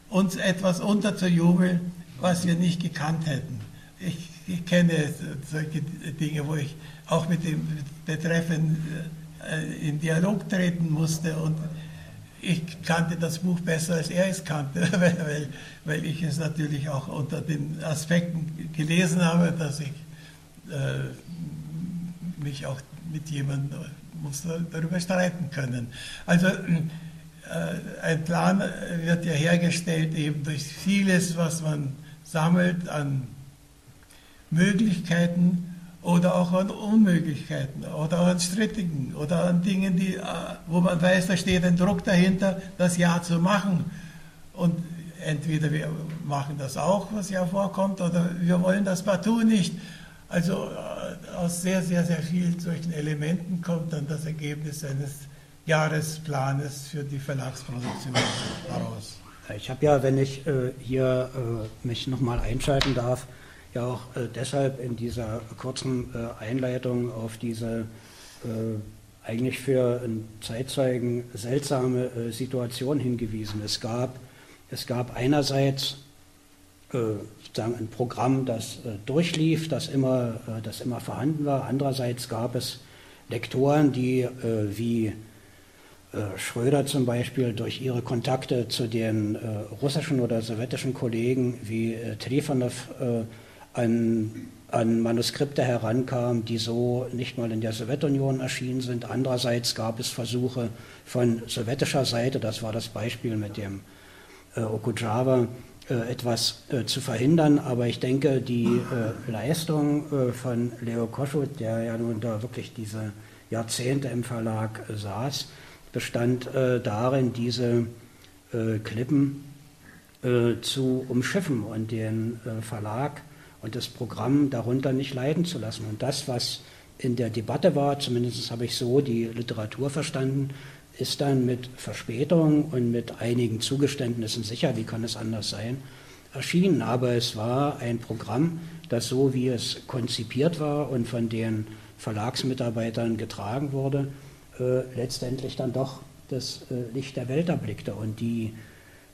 uns etwas unterzujubeln, was wir nicht gekannt hätten. Ich, ich kenne solche Dinge, wo ich auch mit dem Betreffenden äh, in Dialog treten musste und ich kannte das Buch besser, als er es kannte, weil, weil, ich es natürlich auch unter den Aspekten gelesen habe, dass ich äh, mich auch mit jemandem muss darüber streiten können. Also ein Plan wird ja hergestellt eben durch vieles, was man sammelt an Möglichkeiten oder auch an Unmöglichkeiten oder an strittigen oder an Dingen, die, äh, wo man weiß, da steht ein Druck dahinter, das Ja zu machen. Und entweder wir machen das auch, was ja vorkommt, oder wir wollen das partout nicht. Also äh, aus sehr, sehr, sehr vielen solchen Elementen kommt dann das Ergebnis eines Jahresplanes für die Verlagsproduktion heraus. Ich habe ja, wenn ich äh, hier äh, mich nochmal einschalten darf, ja auch äh, deshalb in dieser kurzen Einleitung auf diese eigentlich für einen Zeitzeugen seltsame Situation hingewiesen. Es gab, es gab einerseits sozusagen ein Programm, das durchlief, das immer, das immer vorhanden war. Andererseits gab es Lektoren, die wie Schröder zum Beispiel durch ihre Kontakte zu den russischen oder sowjetischen Kollegen wie Trifonov an, an Manuskripte herankam, die so nicht mal in der Sowjetunion erschienen sind. Andererseits gab es Versuche von sowjetischer Seite, das war das Beispiel mit dem äh, Okujawa, äh, etwas äh, zu verhindern. Aber ich denke, die äh, Leistung äh, von Leo Koschut, der ja nun da wirklich diese Jahrzehnte im Verlag äh, saß, bestand darin, diese Klippen zu umschiffen und den Verlag und das Programm darunter nicht leiden zu lassen. Und das, was in der Debatte war, zumindest habe ich so die Literatur verstanden, ist dann mit Verspätung und mit einigen Zugeständnissen sicher, wie kann es anders sein, erschienen. Aber es war ein Programm, das so wie es konzipiert war und von den Verlagsmitarbeitern getragen wurde, äh, letztendlich dann doch das äh, Licht der Welt erblickte. Und die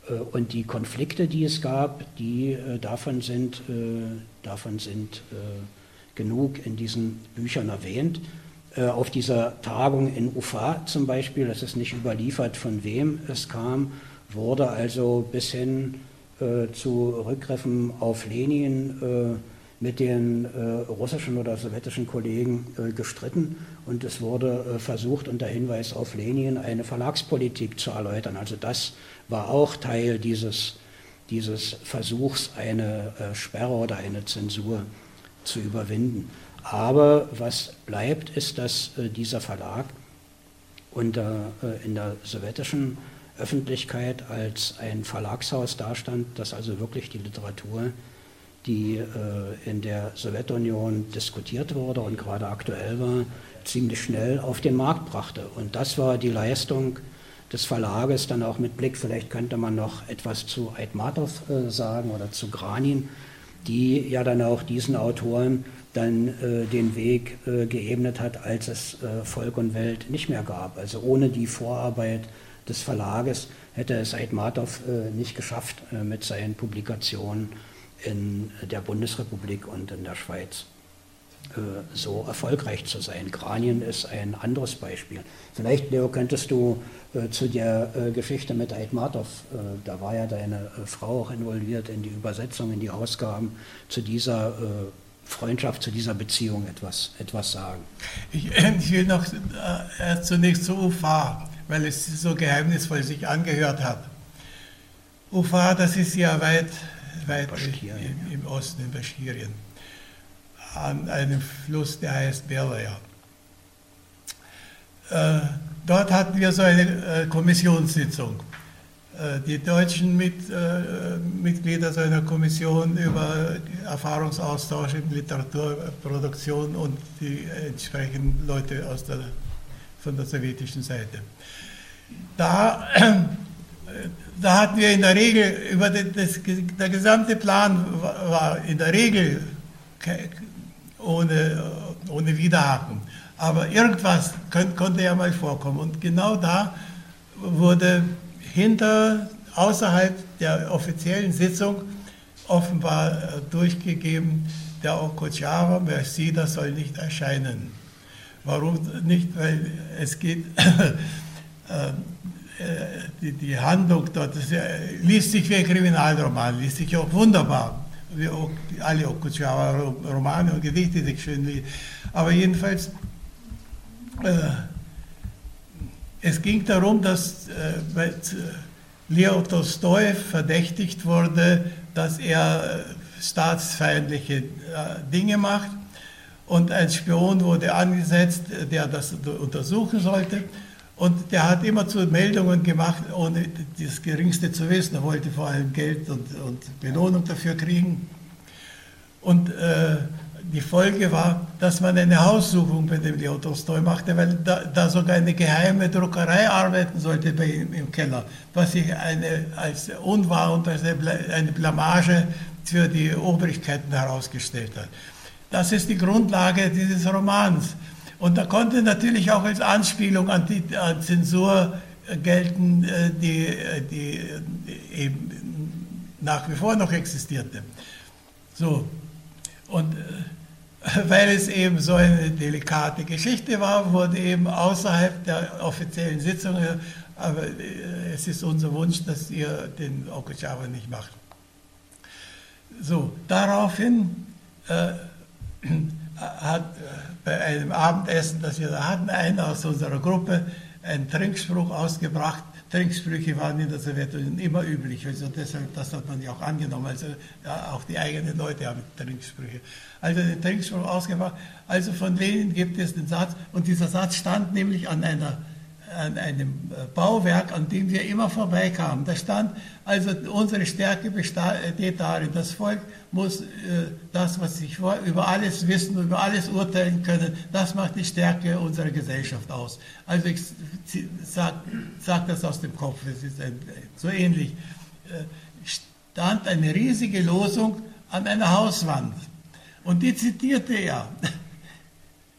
äh, und die Konflikte, die es gab, die äh, davon sind, äh, davon sind genug in diesen Büchern erwähnt. Auf dieser Tagung in Ufa zum Beispiel, das ist nicht überliefert, von wem es kam, wurde also bis hin zu Rückgriffen auf Lenin mit den äh, russischen oder sowjetischen Kollegen äh, gestritten und es wurde äh, versucht, unter Hinweis auf Lenin eine Verlagspolitik zu erläutern. Also das war auch Teil dieses, dieses Versuchs, eine äh, Sperre oder eine Zensur zu überwinden. Aber was bleibt, ist, dass äh, dieser Verlag unter, äh, in der sowjetischen Öffentlichkeit als ein Verlagshaus dastand, das also wirklich die Literatur, die äh, in der Sowjetunion diskutiert wurde und gerade aktuell war, ziemlich schnell auf den Markt brachte. Und das war die Leistung des Verlages, dann auch mit Blick, vielleicht könnte man noch etwas zu Aitmatov äh, sagen oder zu Granin, die ja dann auch diesen Autoren dann äh, den Weg äh, geebnet hat, als es äh, Volk und Welt nicht mehr gab. Also ohne die Vorarbeit des Verlages hätte es Aitmatov äh, nicht geschafft mit seinen Publikationen in der Bundesrepublik und in der Schweiz äh, so erfolgreich zu sein. Kranien ist ein anderes Beispiel. Vielleicht, Leo, könntest du zu der Geschichte mit Aitmatov, da war ja deine Frau auch involviert in die Übersetzung, in die Ausgaben zu dieser Freundschaft, zu dieser Beziehung etwas, etwas sagen? Ich, ich will noch äh, zunächst zu Ufa, weil es so geheimnisvoll sich angehört hat. Ufa, das ist ja weit, weit im, im, Osten, in Baschirien, an einem Fluss, der heißt Belaya. Äh, dort hatten wir so eine äh, Kommissionssitzung. Äh, die deutschen Mit, äh, Mitglieder seiner Kommission über Erfahrungsaustausch in Literaturproduktion und die entsprechenden Leute aus der, von der sowjetischen Seite. Da, da hatten wir in der Regel, über das, der gesamte Plan war in der Regel ohne, ohne Widerhaken. Aber irgendwas konnte, ja mal vorkommen. Und genau da wurde hinter, außerhalb der offiziellen Sitzung offenbar äh, durchgegeben, der Okojava, Merci, das soll nicht erscheinen. Warum nicht? Weil es geht, äh, die, die, Handlung dort, das liest sich wie ein Kriminalroman, liest sich auch wunderbar, wie auch alle Okujawa-Romane und Gedichte sich schön liest. Aber jedenfalls, äh, es ging darum, dass äh, Leo Tolstoi verdächtigt wurde, dass er äh, staatsfeindliche äh, Dinge macht. Und ein Spion wurde angesetzt, der das untersuchen sollte. Und der hat immer zu Meldungen gemacht, ohne das Geringste zu wissen. Er wollte vor allem Geld und, und Belohnung dafür kriegen. Und äh, die Folge war, dass man eine Haussuchung bei dem Leo Tolstoi machte, weil da, da, sogar eine geheime Druckerei arbeiten sollte bei ihm im Keller, was sich eine, als unwahr und als eine Blamage für die Obrigkeiten herausgestellt hat. Das ist die Grundlage dieses Romans. Und da konnte natürlich auch als Anspielung an die an Zensur gelten, äh, die, die eben nach wie vor noch existierte. So, und äh, weil es eben so eine delikate Geschichte war, wurde eben außerhalb der offiziellen Sitzung, aber äh, es ist unser Wunsch, dass ihr den Okujawa nicht macht. So, daraufhin äh, hat äh, bei einem Abendessen, das wir da hatten, einer aus unserer Gruppe einen Trinkspruch ausgebracht. Trinksprüche waren in der Sowjetunion immer üblich, also deshalb, das hat man ja auch angenommen, also ja, auch die eigenen Leute haben Trinksprüche also den Trinkspruch ausgemacht. Also von Lenin gibt es den Satz, und dieser Satz stand nämlich an, einer, an einem äh, Bauwerk, an dem wir immer vorbeikamen. Da stand, also unsere Stärke besteht darin, das Volk muss äh, das, was sich vor, über alles wissen, über alles urteilen können, das macht die Stärke unserer Gesellschaft aus. Also ich sage sag das aus dem Kopf, es ist ein, so ähnlich. Äh, stand eine riesige Losung an einer Hauswand. Und die zitierte er.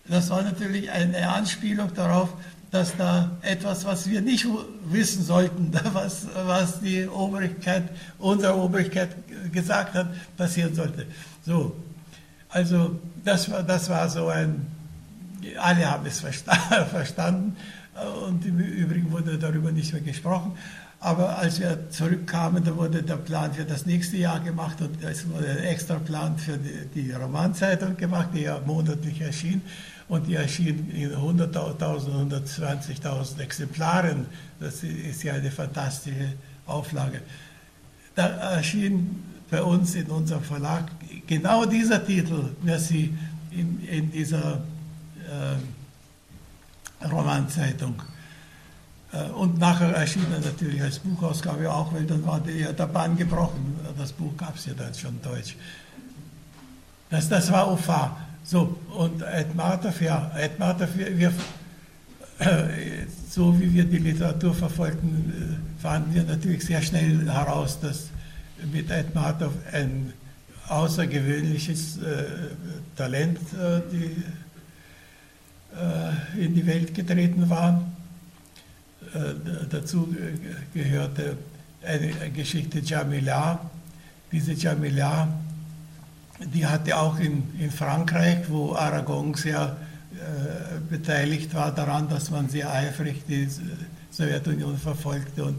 Das war natürlich eine Anspielung darauf, dass da etwas, was wir nicht wissen sollten, was, was die Obrigkeit, unsere Obrigkeit gesagt hat, passieren sollte. So, also das war, das war so ein, alle haben es verstanden und im Übrigen wurde darüber nicht mehr gesprochen. Aber als wir zurückkamen, da wurde der Plan für das nächste Jahr gemacht und es wurde ein extra Plan für die, die Romanzeitung gemacht, die ja monatlich erschien. Und die erschien in 100.000, 120.000 Exemplaren. Das ist ja eine fantastische Auflage. Da erschien bei uns in unserem Verlag genau dieser Titel, Merci, in, in dieser äh, Romanzeitung. Äh, und nachher erschien er natürlich als Buchausgabe auch, weil dann war der, der Bann gebrochen. Das Buch gab es ja dann schon deutsch. Das, das war UFA. So, und Ed Martov, ja, Ed Martov, wir, wir so wie wir die Literatur verfolgten, äh, fanden wir natürlich sehr schnell heraus, dass mit Ed Martov ein außergewöhnliches äh, Talent äh, die, äh, in die Welt getreten war. Äh, dazu gehörte eine Geschichte Jamila. Diese Jamila, die hatte auch in, in Frankreich, wo Aragon sehr äh, beteiligt war daran, dass man sehr eifrig die Sowjetunion verfolgte und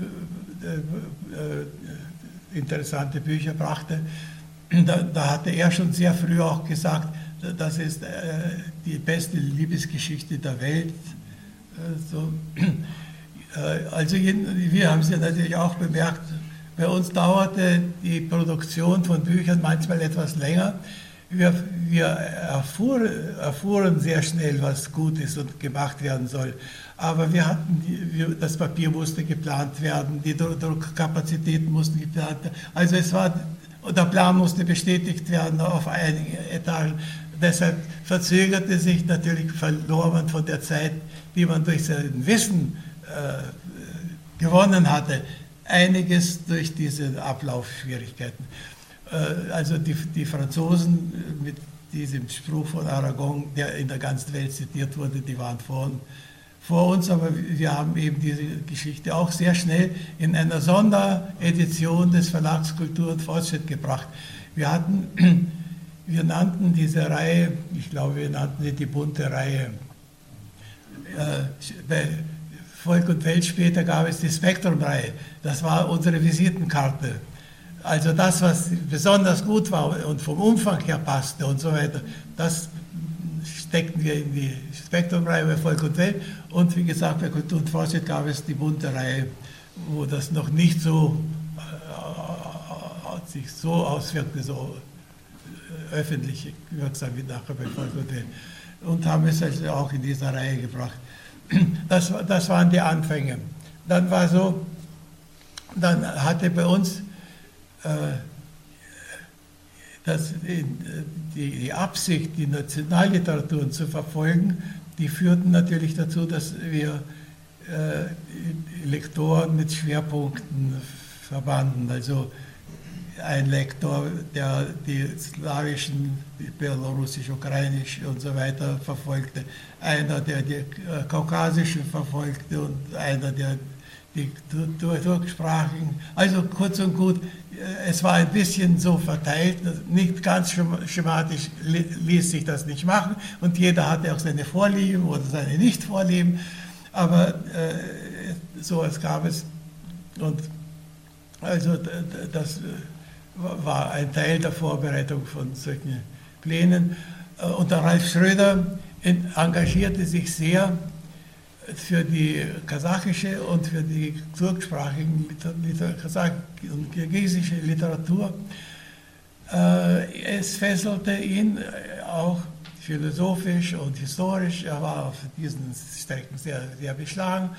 äh, äh, interessante Bücher brachte. Da, da, hatte er schon sehr früh auch gesagt, das ist die beste Liebesgeschichte der Welt. So. Also wir haben es ja natürlich auch bemerkt, bei uns dauerte die Produktion von Büchern manchmal etwas länger wir, wir erfuhr, erfuhren sehr schnell, was gut ist und gemacht werden soll. Aber wir hatten, wir, das Papier musste geplant werden, die Druckkapazitäten mussten geplant werden. Also es war, der Plan musste bestätigt werden auf einigen Etagen. Deshalb verzögerte sich natürlich, verlor man von der Zeit, die man durch sein Wissen äh, gewonnen hatte, einiges durch diese Ablaufschwierigkeiten. Äh, also die, die Franzosen äh, mit diesem Spruch von Aragon, der in der ganzen Welt zitiert wurde, die waren vor, vor uns, aber wir haben eben diese Geschichte auch sehr schnell in einer Sonderedition des Verlags Kultur und Fortschritt gebracht. Wir hatten, wir nannten diese Reihe, ich glaube, wir nannten sie die bunte Reihe. Äh, Volk und Welt später gab es die Spektrum-Reihe. Das war unsere Visitenkarte also das, was besonders gut war und vom Umfang her passte und so weiter, das steckten wir in die Spektrumreihe bei Volk und Welt. Und wie gesagt, bei Kultur und Fortschritt gab es die bunte Reihe, wo das noch nicht so äh, sich so auswirkte, so äh, öffentlich wirksam wie nachher bei Volk und Welt. Und haben es also auch in dieser Reihe gebracht. Das, das waren die Anfänge. Dann war so, dann hatte bei uns äh, dass die Absicht, die Nationalliteraturen zu verfolgen, die führten natürlich dazu, dass wir äh, Lektoren mit Schwerpunkten verbanden. Also ein Lektor, der die slawischen, belarussisch, ukrainisch und so weiter verfolgte, einer, der die äh, kaukasischen verfolgte und einer, der die Turksprachigen. Also kurz und gut, es war ein bisschen so verteilt, nicht ganz schematisch ließ sich das nicht machen. Und jeder hatte auch seine Vorlieben oder seine Nicht-Vorlieben, aber äh, so es gab es. Und also das äh, war ein Teil der Vorbereitung von solchen Plänen. Äh, und der Ralf Schröder engagierte sich sehr für die kasachische und für die turksprachigen und kirgisische Literatur. Äh, es fesselte ihn auch philosophisch und historisch. Er war auf diesen Strecken sehr, sehr beschlagen,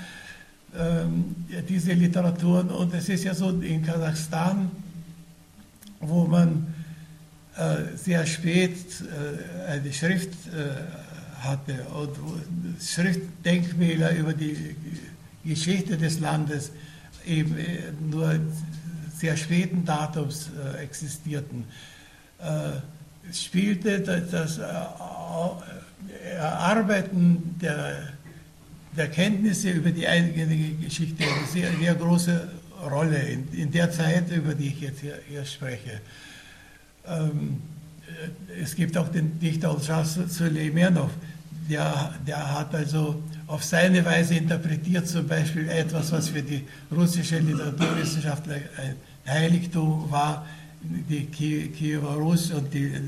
ähm, diese Literaturen. Und es ist ja so in Kasachstan, wo man äh, sehr spät äh, eine Schrift hatte und Schriftdenkmäler über die Geschichte des Landes eben äh, nur sehr späten Datums äh, existierten. Äh, spielte das Erarbeiten der, der Kenntnisse über die eigene Geschichte eine sehr, sehr große Rolle in, in, der Zeit, über die ich jetzt hier, hier spreche. Ähm, es gibt auch den Dichter Suleimanov, der, der hat also auf seine Weise interpretiert, zum Beispiel etwas, was für die russische Literaturwissenschaft ein Heiligtum war, die Kiewer Rus und die, äh,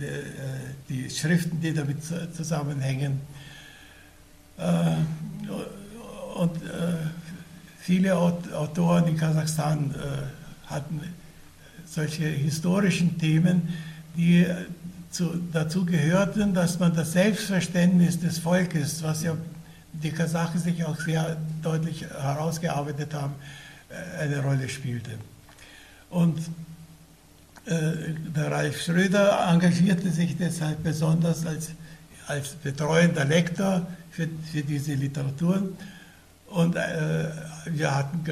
die Schriften, die damit zusammenhängen. Äh, und äh, viele Autoren in Kasachstan hatten solche historischen Themen, die zu, dazu gehörten, dass man das Selbstverständnis des Volkes, was ja die Kasachen sich auch sehr deutlich herausgearbeitet haben, äh, eine Rolle spielte. Und äh, der Ralf Schröder engagierte sich deshalb besonders als, als betreuender Lektor für, für diese Literaturen. Und äh, wir hatten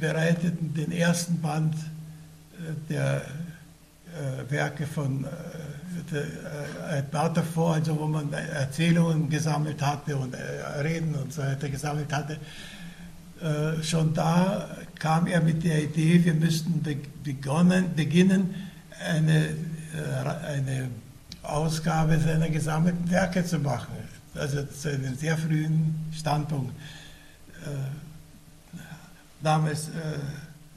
bereiteten den ersten Band äh, der äh, Werke von äh, Edmata vor, also wo man Erzählungen gesammelt hatte und Reden und so weiter gesammelt hatte. Schon da kam er mit der Idee, wir müssten begonnen, beginnen, eine, eine Ausgabe seiner gesammelten Werke zu machen. Also zu einem sehr frühen Standpunkt. Damals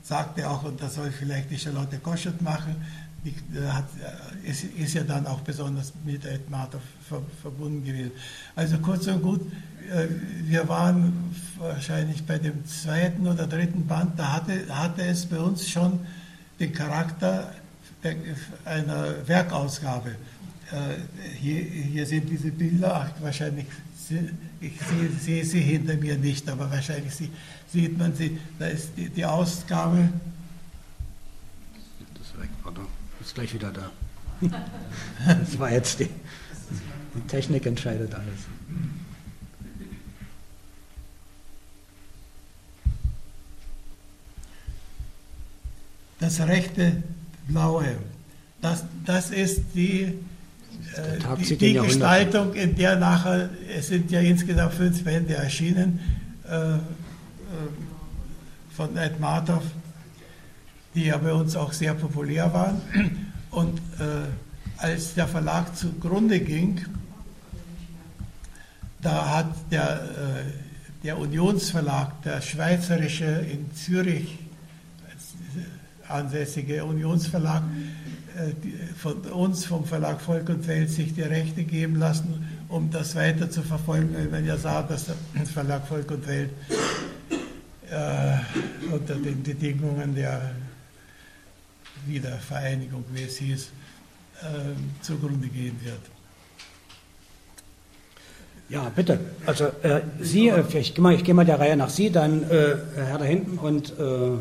sagte er auch, und das soll vielleicht die Charlotte Koschert machen, die, äh, hat, äh, ist, ist, ja dann auch besonders mit Ed verbunden gewesen. Also kurz und gut, äh, wir waren wahrscheinlich bei dem zweiten oder dritten Band, da hatte, hatte es bei uns schon den Charakter einer Werkausgabe. Hier, hier, sind diese Bilder, wahrscheinlich, ich sehe, sehe, sie hinter mir nicht, aber wahrscheinlich sieht man sie, da ist die, die Ausgabe. Das ist weg, oder? Ist gleich wieder da. Das war jetzt die, die Technik entscheidet alles. Das rechte blaue, das, das ist die, die, die Gestaltung, in der nachher, es sind ja insgesamt fünf Bände erschienen, äh, äh von Ed Martov, die ja bei uns auch sehr populär waren. Und äh, als der Verlag zugrunde ging, da hat der, äh, der Unionsverlag, der schweizerische in Zürich ansässige Unionsverlag, äh, von uns vom Verlag Volk und Welt sich die Rechte geben lassen, um das weiter zu verfolgen, weil man ja sah, dass der Verlag Volk und Welt äh, unter den Bedingungen der Wiedervereinigung, wie es hieß, äh, zugrunde gehen wird. Ja, bitte. Also äh, Sie, äh, ich gehe mal, geh mal der Reihe nach Sie, dann äh, Herr da hinten und äh,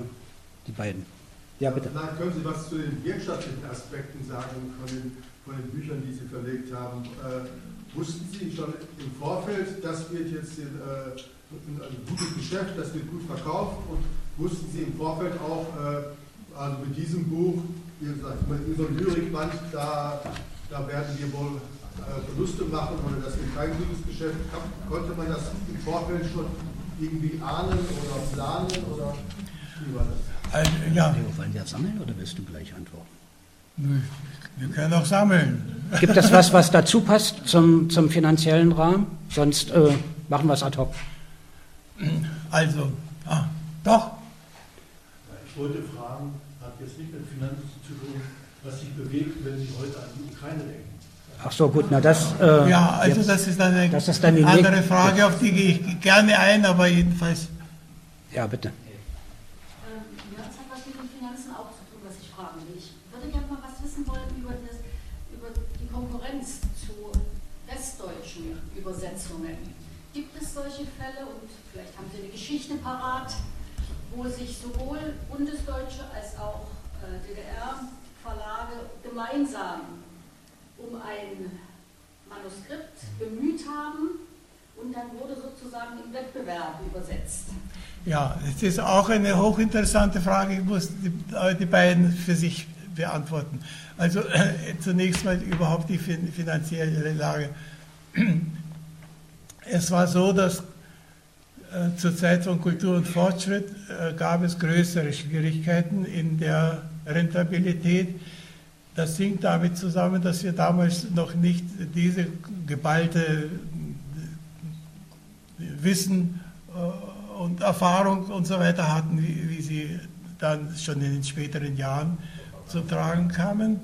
die beiden. Ja, bitte. Vielleicht können Sie was zu den wirtschaftlichen Aspekten sagen von den, von den Büchern, die Sie verlegt haben. Äh, wussten Sie schon im Vorfeld, das wird jetzt den, äh, ein gutes Geschäft, das wird gut verkauft und wussten Sie im Vorfeld auch, äh, also mit diesem Buch, wie gesagt, mit einem Lyrikband, da, da werden wir wohl äh, Verluste machen oder das wird kein gutes Geschäft. Konnte man das im Vorfeld schon irgendwie ahnen oder planen oder wie war das? Also, ja. Leo, wollen wir sammeln oder willst du gleich antworten? Wir können auch sammeln. Gibt es was, was dazu passt zum, zum finanziellen Rahmen? Sonst äh, machen wir es ad hoc. Also, ah, doch. Ich wollte fragen, hat jetzt nicht mit Finanzen zu tun, was sich bewegt, wenn Sie heute an die Ukraine denken. Ach so, gut, na das. Äh, ja, also jetzt, das ist eine das ist dann andere Frage, auf die gehe ich gerne ein, aber jedenfalls. Ja, bitte. Solche Fälle und vielleicht haben Sie eine Geschichte parat, wo sich sowohl bundesdeutsche als auch äh, DDR-Verlage gemeinsam um ein Manuskript bemüht haben und dann wurde sozusagen im Wettbewerb übersetzt. Ja, es ist auch eine hochinteressante Frage. Ich muss die, die beiden für sich beantworten. Also äh, zunächst mal überhaupt die finanzielle Lage. Es war so, dass äh, zur Zeit von Kultur und Fortschritt äh, gab es größere Schwierigkeiten in der Rentabilität. Das hing damit zusammen, dass wir damals noch nicht diese geballte Wissen äh, und Erfahrung und so weiter hatten, wie, wie sie dann schon in den späteren Jahren zu tragen kamen.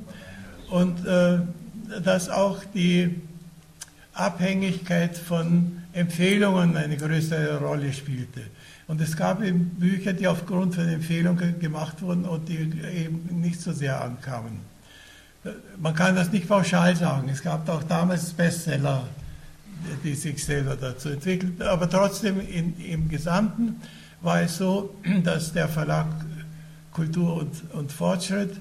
Und äh, dass auch die Abhängigkeit von Empfehlungen eine größere Rolle spielte. Und es gab eben Bücher, die aufgrund von Empfehlungen gemacht wurden und die eben nicht so sehr ankamen. Man kann das nicht pauschal sagen. Es gab auch damals Bestseller, die sich selber dazu entwickelt. Aber trotzdem in, im Gesamten war es so, dass der Verlag Kultur und, und Fortschritt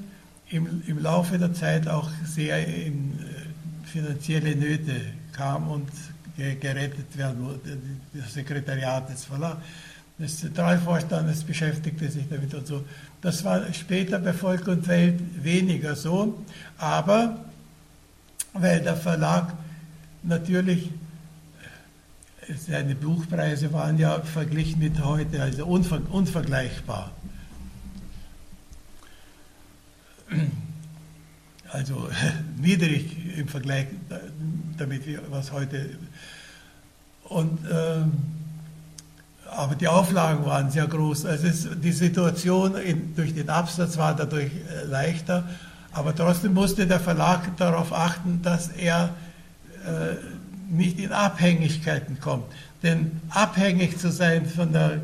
im, im Laufe der Zeit auch sehr in äh, finanzielle Nöte kam und gerettet werden wurde. Das Sekretariat des Verlags, des Zentralvorstandes beschäftigte sich damit und so. Das war später bei Volk und Welt weniger so, aber weil der Verlag natürlich, seine Buchpreise waren ja verglichen mit heute, also unver, unvergleichbar. Also niedrig im Vergleich damit, was heute. Und, äh, aber die Auflagen waren sehr groß. Also es, die Situation in, durch den Absatz war dadurch äh, leichter, aber trotzdem musste der Verlag darauf achten, dass er äh, nicht in Abhängigkeiten kommt. Denn abhängig zu sein von der,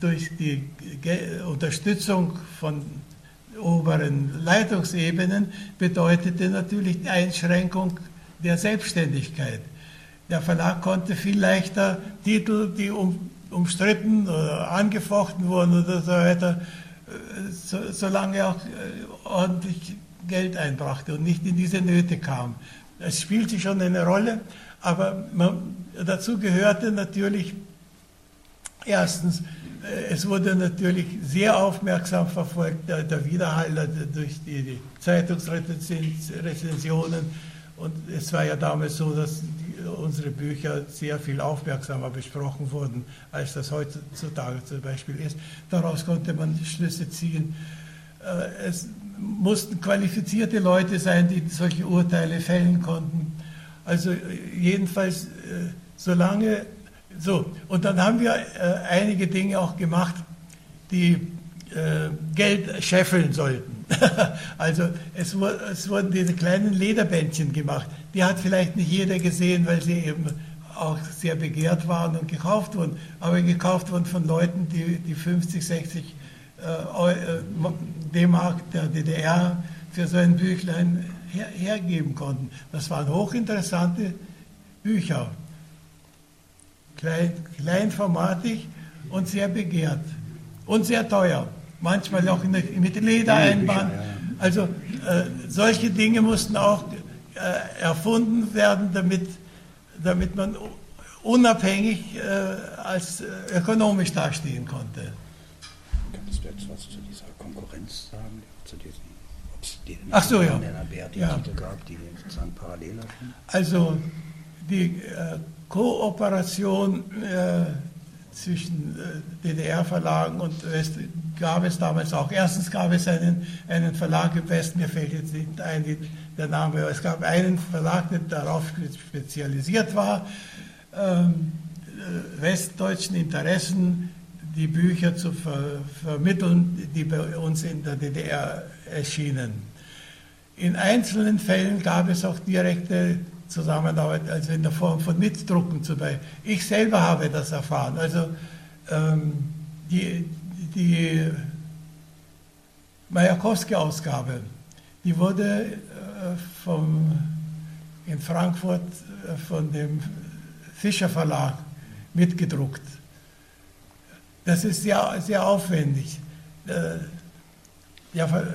durch die Unterstützung von oberen Leitungsebenen bedeutete natürlich die Einschränkung der Selbstständigkeit. Der Verlag konnte viel leichter Titel, die um, umstritten oder angefochten wurden oder so weiter, äh, so, solange er auch äh, ordentlich Geld einbrachte und nicht in diese Nöte kam. Es spielte schon eine Rolle, aber man, dazu gehörte natürlich erstens, es wurde natürlich sehr aufmerksam verfolgt, der, der Widerhall durch die, die Zeitungsrezensionen. Und es war ja damals so, dass die, unsere Bücher sehr viel aufmerksamer besprochen wurden, als das heutzutage zum Beispiel ist. Daraus konnte man Schlüsse ziehen. Äh, es mussten qualifizierte Leute sein, die solche Urteile fällen konnten. Also jedenfalls, äh, solange so, und dann haben wir äh, einige Dinge auch gemacht, die äh, Geld scheffeln sollten. also es, es, wurden diese kleinen Lederbändchen gemacht. Die hat vielleicht nicht jeder gesehen, weil sie eben auch sehr begehrt waren und gekauft wurden. Aber gekauft wurden von Leuten, die, die 50, 60 äh, äh D-Mark der DDR für so ein Büchlein her, hergeben konnten. Das waren hochinteressante Bücher klein, kleinformatig und sehr begehrt und sehr teuer. Manchmal auch der, mit Ledereinband. Also äh, solche Dinge mussten auch äh, erfunden werden, damit, damit man unabhängig äh, als äh, ökonomisch dastehen konnte. Kannst du etwas zu dieser Konkurrenz sagen, zu diesen, ob es die Ach so, ja. ja. Titel gab, die sozusagen parallel laufen? Also die äh, Kooperation äh, zwischen äh, DDR-Verlagen und West gab es damals auch. Erstens gab es einen, einen Verlag im Westen, mir fällt jetzt nicht ein der Name, aber es gab einen Verlag, der darauf spezialisiert war, ähm, äh, westdeutschen Interessen die Bücher zu ver vermitteln, die bei uns in der DDR erschienen. In einzelnen Fällen gab es auch direkte Zusammenarbeit, also in der Form von Mitdrucken zum Beispiel. Ich selber habe das erfahren. Also ähm, die, die Majakowski-Ausgabe, die wurde äh, vom, in Frankfurt äh, von dem Fischer Verlag mitgedruckt. Das ist sehr, sehr aufwendig. Äh, der,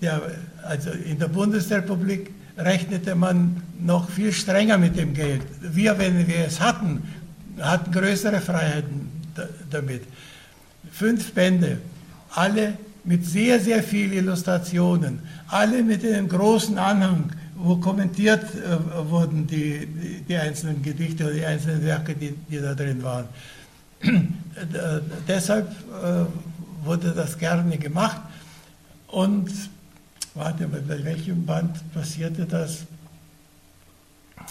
der, also in der Bundesrepublik rechnete man noch viel strenger mit dem Geld. Wir, wenn wir es hatten, hatten größere Freiheiten damit. Fünf Bände, alle mit sehr, sehr vielen Illustrationen, alle mit einem großen Anhang, wo kommentiert äh, wurden die, die, die, einzelnen Gedichte oder die einzelnen Werke, die, die da drin waren. deshalb äh, wurde das gerne gemacht und warte mal, bei welchem Band passierte das? Ah.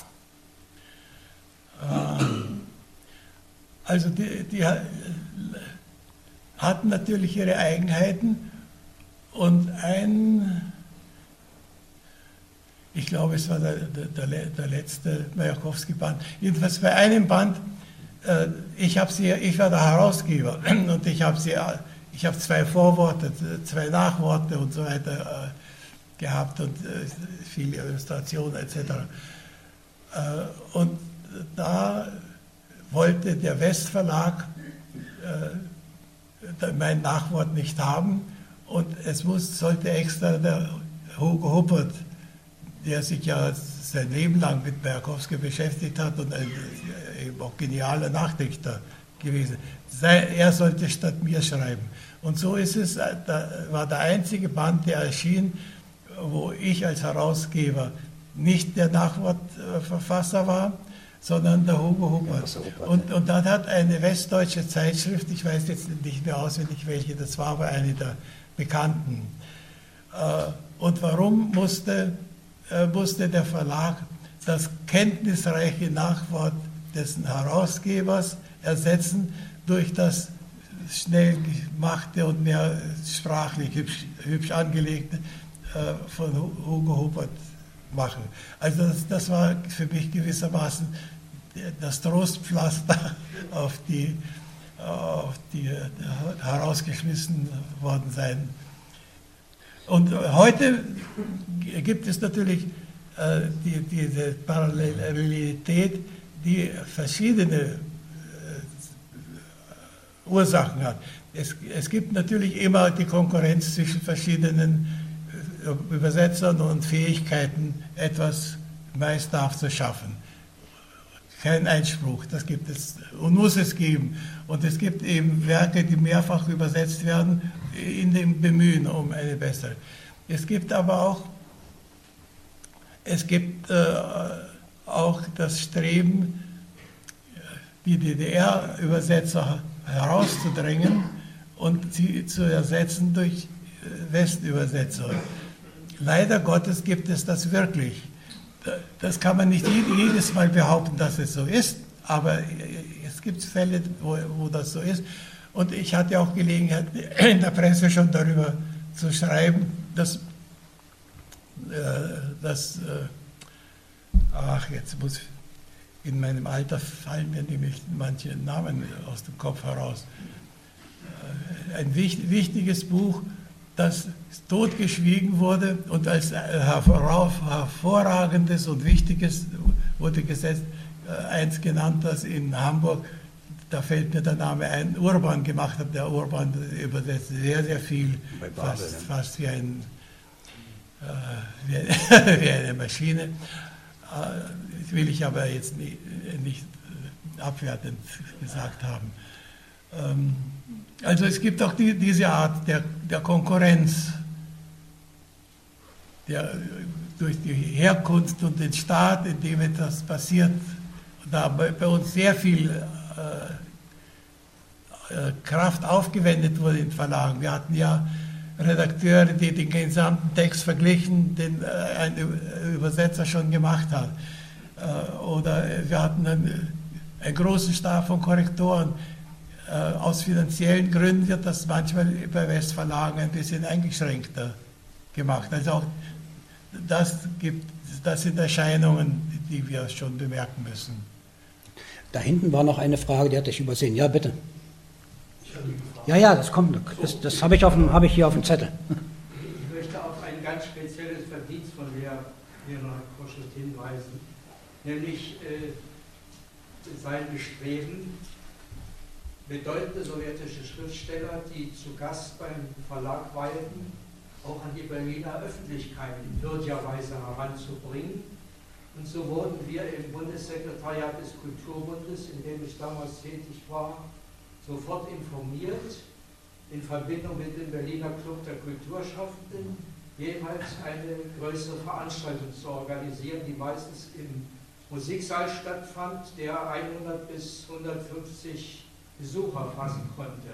Also die, die hatten natürlich ihre Eigenheiten und ein, ich glaube es war der, der, der letzte Majakowski-Band, jedenfalls bei einem Band, äh, ich, sie, ich war der Herausgeber und ich habe sie, habe zwei Vorworte, zwei Nachworte und so weiter äh, gehabt und äh, viele Illustrationen etc. Äh, und da wollte der Westverlag äh, mein Nachwort nicht haben und es muss, sollte extra der Hugo Huppert, der sich ja sein Leben lang mit Berkowski beschäftigt hat und ein eben auch genialer Nachdichter gewesen, sei, er sollte statt mir schreiben. Und so ist es, äh, da war der einzige Band, der erschien, wo ich als Herausgeber nicht der Nachwortverfasser war, sondern der Hugo Hubbard. Und, und dann hat eine westdeutsche Zeitschrift, ich weiß jetzt nicht mehr auswendig welche, das war aber eine der bekannten. Äh, und warum musste, äh, musste der Verlag das kenntnisreiche Nachwort dessen Herausgebers ersetzen durch das schnell gemachte und mehr sprachlich hübsch, hübsch angelegte äh, von Hugo Hubbard machen. Also das, das, war für mich gewissermaßen das Trostpflaster auf die, auf die herausgeschmissen worden sein. Und heute gibt es natürlich äh, die, diese Parallelität, die verschiedene äh, Ursachen hat. Es, es gibt natürlich immer die Konkurrenz zwischen verschiedenen Übersetzern und Fähigkeiten etwas meisterhaft zu schaffen. Kein Einspruch, das gibt es und muss es geben. Und es gibt eben Werke, die mehrfach übersetzt werden in dem Bemühen um eine bessere. Es gibt aber auch, es gibt äh, auch das Streben, die DDR-Übersetzer herauszudrängen und sie zu ersetzen durch äh, Westübersetzer. Leider Gottes gibt es das wirklich. Das kann man nicht jedes Mal behaupten, dass es so ist, aber es gibt Fälle, wo, wo das so ist. Und ich hatte auch Gelegenheit, in der Presse schon darüber zu schreiben, dass, äh, dass äh, ach, jetzt muss in meinem Alter fallen mir nämlich manche Namen aus dem Kopf heraus. Äh, ein wichtiges Buch, das totgeschwiegen wurde und als hervorragendes und wichtiges wurde gesetzt, äh, eins genannt, das in Hamburg, da fällt mir der Name ein, Urban gemacht hat. Der Urban übersetzt sehr, sehr viel, Babel, fast, fast, wie, ein, äh, wie, eine Maschine. Äh, das will ich aber jetzt nicht, nicht abwertend gesagt haben. Ähm, also es gibt auch die, diese Art der, der Konkurrenz, der, durch die Herkunft und den Staat, in dem etwas passiert, da bei, bei uns sehr viel äh, äh, Kraft aufgewendet wurde in Verlagen. Wir hatten ja Redakteure, die den gesamten Text verglichen, den äh, ein Übersetzer schon gemacht hat. Äh, oder wir hatten einen, einen großen Stab von Korrektoren aus finanziellen Gründen wird das manchmal bei Westverlagen ein bisschen eingeschränkter gemacht. Also auch das, gibt, das sind Erscheinungen, die wir schon bemerken müssen. Da hinten war noch eine Frage, die hatte ich übersehen. Ja, bitte. Ja, ja, das kommt. Das, das habe ich, hab ich hier auf dem Zettel. Ich möchte auf ein ganz spezielles Verdienst von Lehrer Koschut hinweisen, nämlich äh, sein Bestreben, bedeutende sowjetische Schriftsteller, die zu Gast beim Verlag weilten, auch an die Berliner Öffentlichkeit in würdiger Weise heranzubringen. Und so wurden wir im Bundessekretariat des Kulturbundes, in dem ich damals tätig war, sofort informiert, in Verbindung mit dem Berliner Club der Kulturschaffenden, jeweils eine größere Veranstaltung zu organisieren, die meistens im Musiksaal stattfand, der 100 bis 150 Besucher fassen konnte.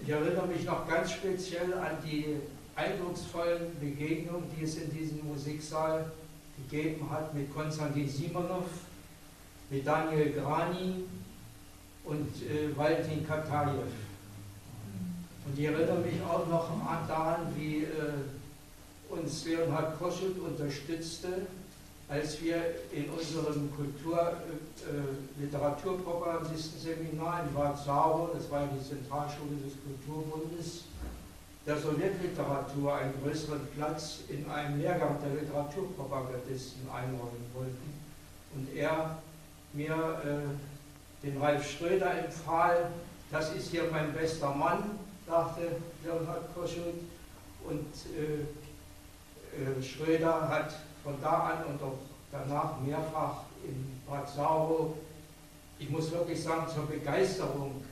Ich erinnere mich noch ganz speziell an die eindrucksvollen Begegnungen, die es in diesem Musiksaal gegeben hat mit Konstantin Simonov, mit Daniel Grani und äh, Valentin Katajew. Und ich erinnere mich auch noch daran, wie äh, uns Leonhard Koschut unterstützte als wir in unserem Kultur, äh, Literaturpropagandistenseminar in Warzaw, das war die Zentralschule des Kulturbundes, der Sowjetliteratur einen größeren Platz in einem Lehrgang der Literaturpropagandisten einräumen wollten. Und er mir äh, den Ralf Schröder empfahl. Das ist hier mein bester Mann, dachte Leonhard Koschut. Und äh, äh, Schröder hat von da an und auch danach mehrfach in Bad Sauro, ich muss wirklich sagen, zur Begeisterung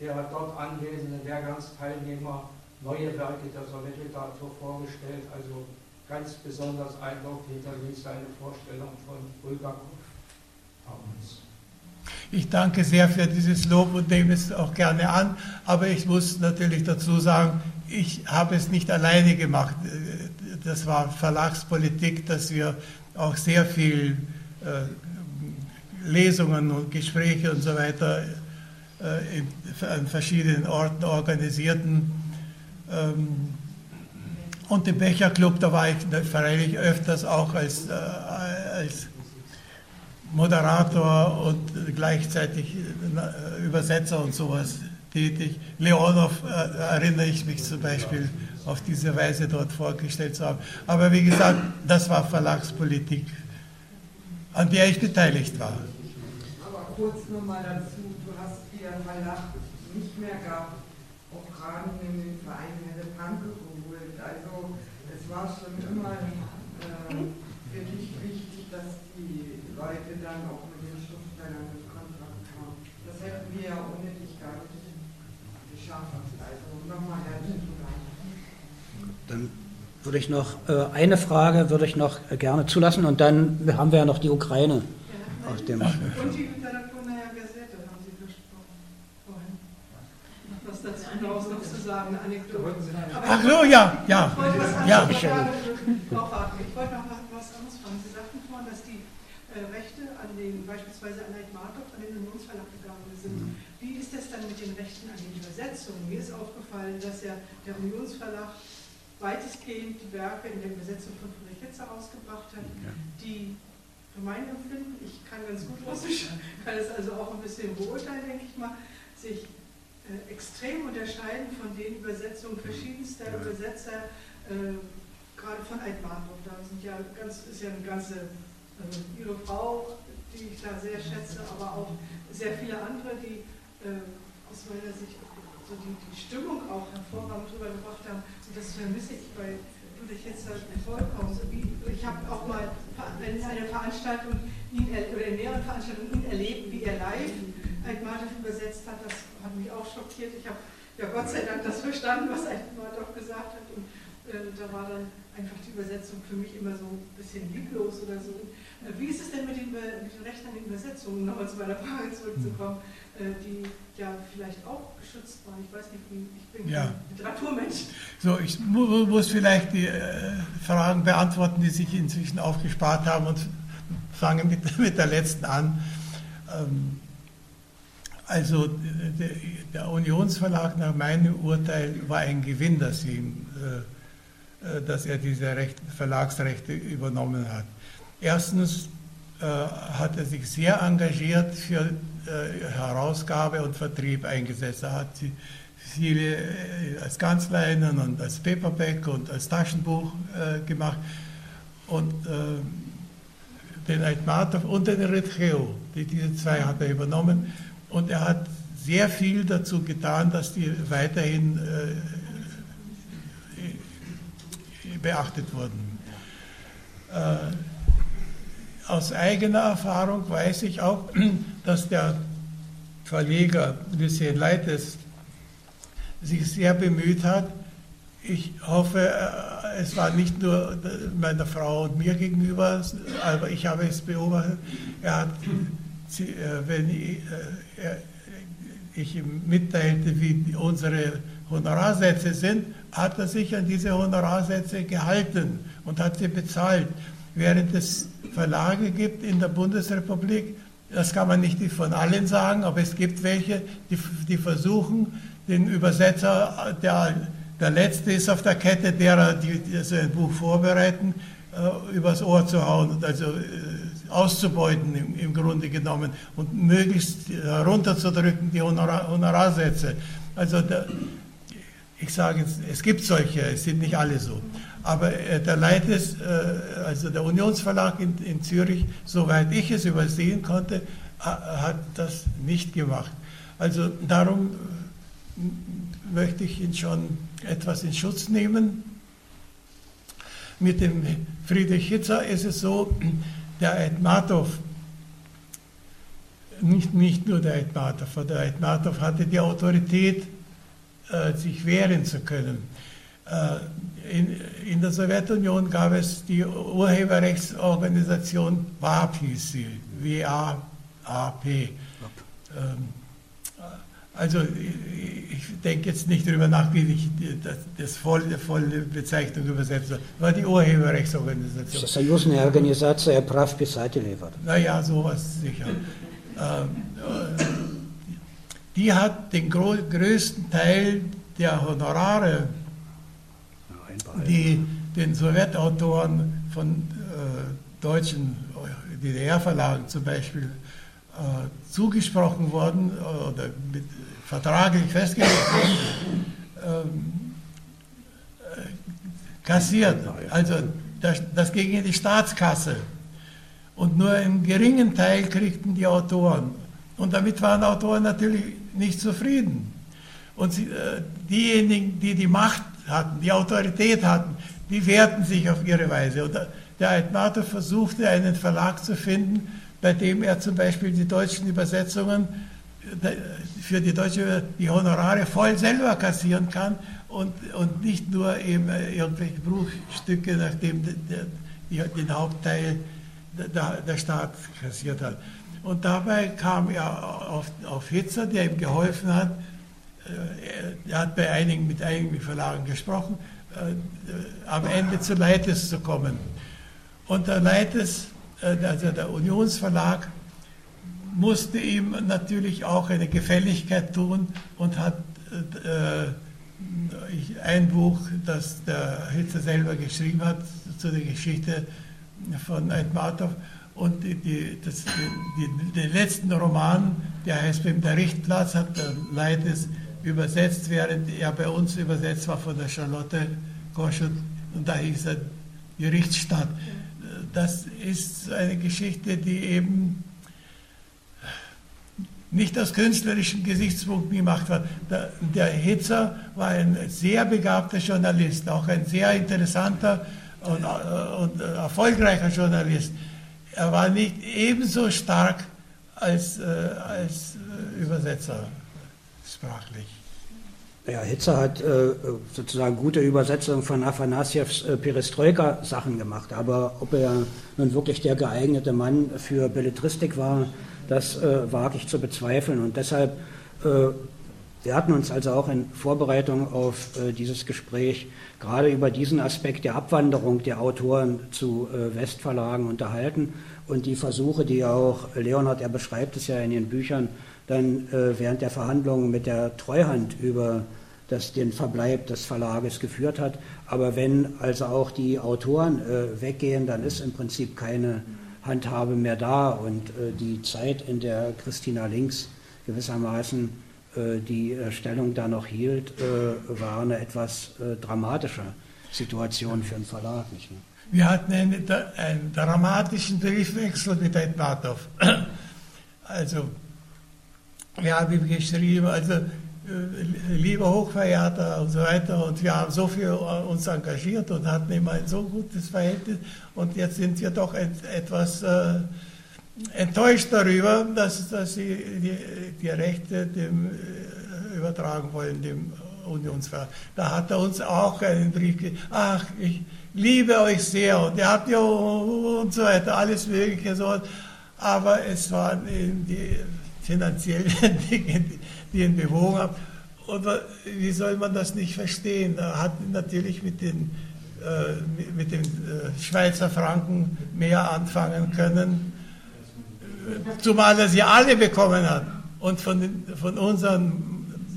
der dort anwesenden Lehrgangsteilnehmer neue Werke der Sowjetliteratur vorgestellt. Also ganz besonders Eindruck hinterließ seine Vorstellung von Bulgakov abends. Ich danke sehr für dieses Lob und nehme es auch gerne an, aber ich muss natürlich dazu sagen, ich habe es nicht alleine gemacht. Das war Verlagspolitik, dass wir auch sehr viel äh, Lesungen und Gespräche und so weiter äh, in, an verschiedenen Orten organisierten. Ähm, und im Becherclub, da war ich freilich öfters auch als, äh, als Moderator und gleichzeitig äh, Übersetzer und sowas tätig. Leonov äh, erinnere ich mich zum Beispiel auf diese Weise dort vorgestellt zu haben. Aber wie gesagt, das war Verlagspolitik, an der ich beteiligt war. Aber kurz nochmal dazu, du hast dir Verlag nicht mehr gab, auch gerade in den Verein Helle Panke geholt. Also es war schon immer äh, für dich wichtig, dass die Leute dann auch mit den Schriftstellern in Kontakt kamen. Das hätten wir ja ohne dich gar nicht geschafft. Also nochmal herzlichen. Dann würde ich noch äh, eine Frage würde ich noch äh, gerne zulassen und dann haben wir ja noch die Ukraine ja, aus dem. Und die Literaturnaja Gazette haben Sie versprochen vorhin. Was dazu noch zu sagen, eine Anekdote. Ach so, ja, ja. Ich wollte ja. ich noch was anderes fragen. Sie sagten vorhin, dass die äh, Rechte an den, beispielsweise an Heid Martov, an den Unionsverlag gegangen sind. Wie ist das dann mit den Rechten an den Übersetzungen? Mir ist aufgefallen, dass ja der Unionsverlag weitestgehend die Werke in der Übersetzung von Friedrich Hitze ausgebracht hat, die für mein Empfinden, ich kann ganz gut Russisch, kann es also auch ein bisschen beurteilen, denke ich mal, sich äh, extrem unterscheiden von den Übersetzungen verschiedenster ja. Übersetzer, äh, gerade von Altmarburg. Da sind ja ganz, ist ja eine ganze, äh, ihre Frau, die ich da sehr schätze, aber auch sehr viele andere, die äh, aus meiner Sicht so die, die Stimmung auch hervorragend rübergebracht haben. Und das vermisse ich bei Ludwig Hitzer vollkommen. Ich habe auch mal in einer Veranstaltung ihn, oder in mehreren Veranstaltungen ihn erlebt, wie er live Altmartov übersetzt hat. Das hat mich auch schockiert. Ich habe ja Gott sei Dank das verstanden, was Altmartov gesagt hat. Und äh, da war dann einfach die Übersetzung für mich immer so ein bisschen lieblos oder so. Äh, wie ist es denn mit den, mit den Rechten an den Übersetzungen, nochmal zu meiner Frage zurückzukommen, die ja vielleicht auch geschützt waren. Ich weiß nicht, ich bin ja. Literaturmensch. So, ich muss vielleicht die äh, Fragen beantworten, die sich inzwischen aufgespart haben und fange mit, mit der letzten an. Ähm, also der, der, Unionsverlag nach meinem Urteil war ein Gewinn, dass, ihm, äh, dass er diese Recht, Verlagsrechte übernommen hat. Erstens äh, hat er sich sehr engagiert für äh, Herausgabe und Vertrieb eingesetzt. Er hat viele äh, als Kanzleinen und als Paperback und als Taschenbuch äh, gemacht. Und den Aitmatov und den Eritrea, die, diese zwei hat er übernommen. Und er hat sehr viel dazu getan, dass die weiterhin beachtet wurden. Aus eigener Erfahrung weiß ich auch, dass der Verleger Lucien Leites sich sehr bemüht hat. Ich hoffe, äh, es war nicht nur meiner Frau und mir gegenüber, aber ich habe es beobachtet. Er hat, äh, wenn ich, äh, ich ihm mitteilte, wie unsere Honorarsätze sind, hat er sich an diese Honorarsätze gehalten und hat sie bezahlt. Während es Verlage gibt in der Bundesrepublik, das kann man nicht von allen sagen, aber es gibt welche, die, die versuchen, den Übersetzer, der, der Letzte ist auf der Kette, derer, die, die so ein Buch vorbereiten, äh, übers Ohr zu hauen, also äh, auszubeuten im, im, Grunde genommen und möglichst herunterzudrücken die Honorar, Honorarsätze. Also der, ich sage, es gibt solche, es sind nicht alle so. Aber äh, der Leites, äh, also der Unionsverlag in, in, Zürich, soweit ich es übersehen konnte, hat das nicht gemacht. Also darum möchte ich ihn schon etwas in Schutz nehmen. Mit dem Friedrich Hitzer ist es so, der Aitmatov, nicht, nicht nur der Aitmatov, der Aitmatov hatte die Autorität, äh, sich wehren zu können Äh, in, in, der Sowjetunion gab es die Urheberrechtsorganisation WAP, hieß sie, W-A-A-P. Ähm, also ich denke jetzt nicht darüber nach, wie ich das, das volle, volle Bezeichnung übersetze. War die Urheberrechtsorganisation. Союзная организация прав писателей. Naja, sowas sicher. Ähm, äh, die hat den größten Teil der Honorare, die den Sowjetautoren von äh, deutschen DDR-Verlagen zum Beispiel äh, zugesprochen worden oder mit, vertraglich festgelegt worden, ähm, äh, kassiert. Also das, das ging in die Staatskasse. Und nur einen geringen Teil kriegten die Autoren. Und damit waren Autoren natürlich nicht zufrieden. Und sie, äh, diejenigen, die die Macht hatten, die Autorität hatten, die wehrten sich auf ihre Weise. Und der Aitmato versuchte, einen Verlag zu finden, bei dem er zum Beispiel die deutschen Übersetzungen für die deutsche die Honorare voll selber kassieren kann und, und nicht nur eben irgendwelche Bruchstücke, nachdem den Hauptteil der, der Staat kassiert hat. Und dabei kam er auf, auf Hitzer, der ihm geholfen hat. Äh, er hat bei einigen, mit einigen Verlagen gesprochen, äh, am Ende zu Leites zu kommen. Und der Leites, äh, also der Unionsverlag, musste ihm natürlich auch eine Gefälligkeit tun und hat äh, ein Buch, das der Hitler selber geschrieben hat, zu der Geschichte von Aitmatov und die, die, das, die, den letzten Roman, der heißt beim der Richtplatz, hat der Leites übersetzt, während er bei uns übersetzt war von der Charlotte Koschut und da hieß er Gerichtsstadt. Das ist eine Geschichte, die eben nicht aus künstlerischen Gesichtspunkten gemacht wird. Der, der Hitzer war ein sehr begabter Journalist, auch ein sehr interessanter und, äh, und erfolgreicher Journalist. Er war nicht ebenso stark als, äh, als äh, Übersetzer sprachlich. Ja, Hitzer hat äh, sozusagen gute Übersetzungen von Afanasjevs äh, Perestroika-Sachen gemacht, aber ob er nun wirklich der geeignete Mann für Belletristik war, das äh, wage ich zu bezweifeln. Und deshalb, äh, wir hatten uns also auch in Vorbereitung auf äh, dieses Gespräch gerade über diesen Aspekt der Abwanderung der Autoren zu äh, Westverlagen unterhalten und die Versuche, die auch Leonhard, er beschreibt es ja in den Büchern, dann äh, während der Verhandlungen mit der Treuhand über das den Verbleib des Verlages geführt hat. Aber wenn also auch die Autoren äh, weggehen, dann ist im Prinzip keine Handhabe mehr da und äh, die Zeit, in der Christina Links gewissermaßen äh, die äh, Stellung da noch hielt, äh, war eine etwas äh, dramatische Situation für den Verlag. Nicht mehr? Wir hatten eine, einen dramatischen Briefwechsel mit Aitmatov. Also, wir haben ihm geschrieben, also lieber Hochverehrter und so weiter. Und wir haben so viel uns engagiert und hatten immer ein so gutes Verhältnis. Und jetzt sind wir doch etwas äh, enttäuscht darüber, dass, dass sie die, die Rechte dem äh, übertragen wollen, dem Unionsverein. Da hat er uns auch einen Brief gegeben. Ach, ich liebe euch sehr und ihr habt ja und so weiter, alles Mögliche. Aber es waren die finanziellen Dinge, bewogen haben. Und wie soll man das nicht verstehen? Er hat natürlich mit den, äh, mit den äh, Schweizer Franken mehr anfangen können, zumal er sie alle bekommen hat. Und von, den, von unseren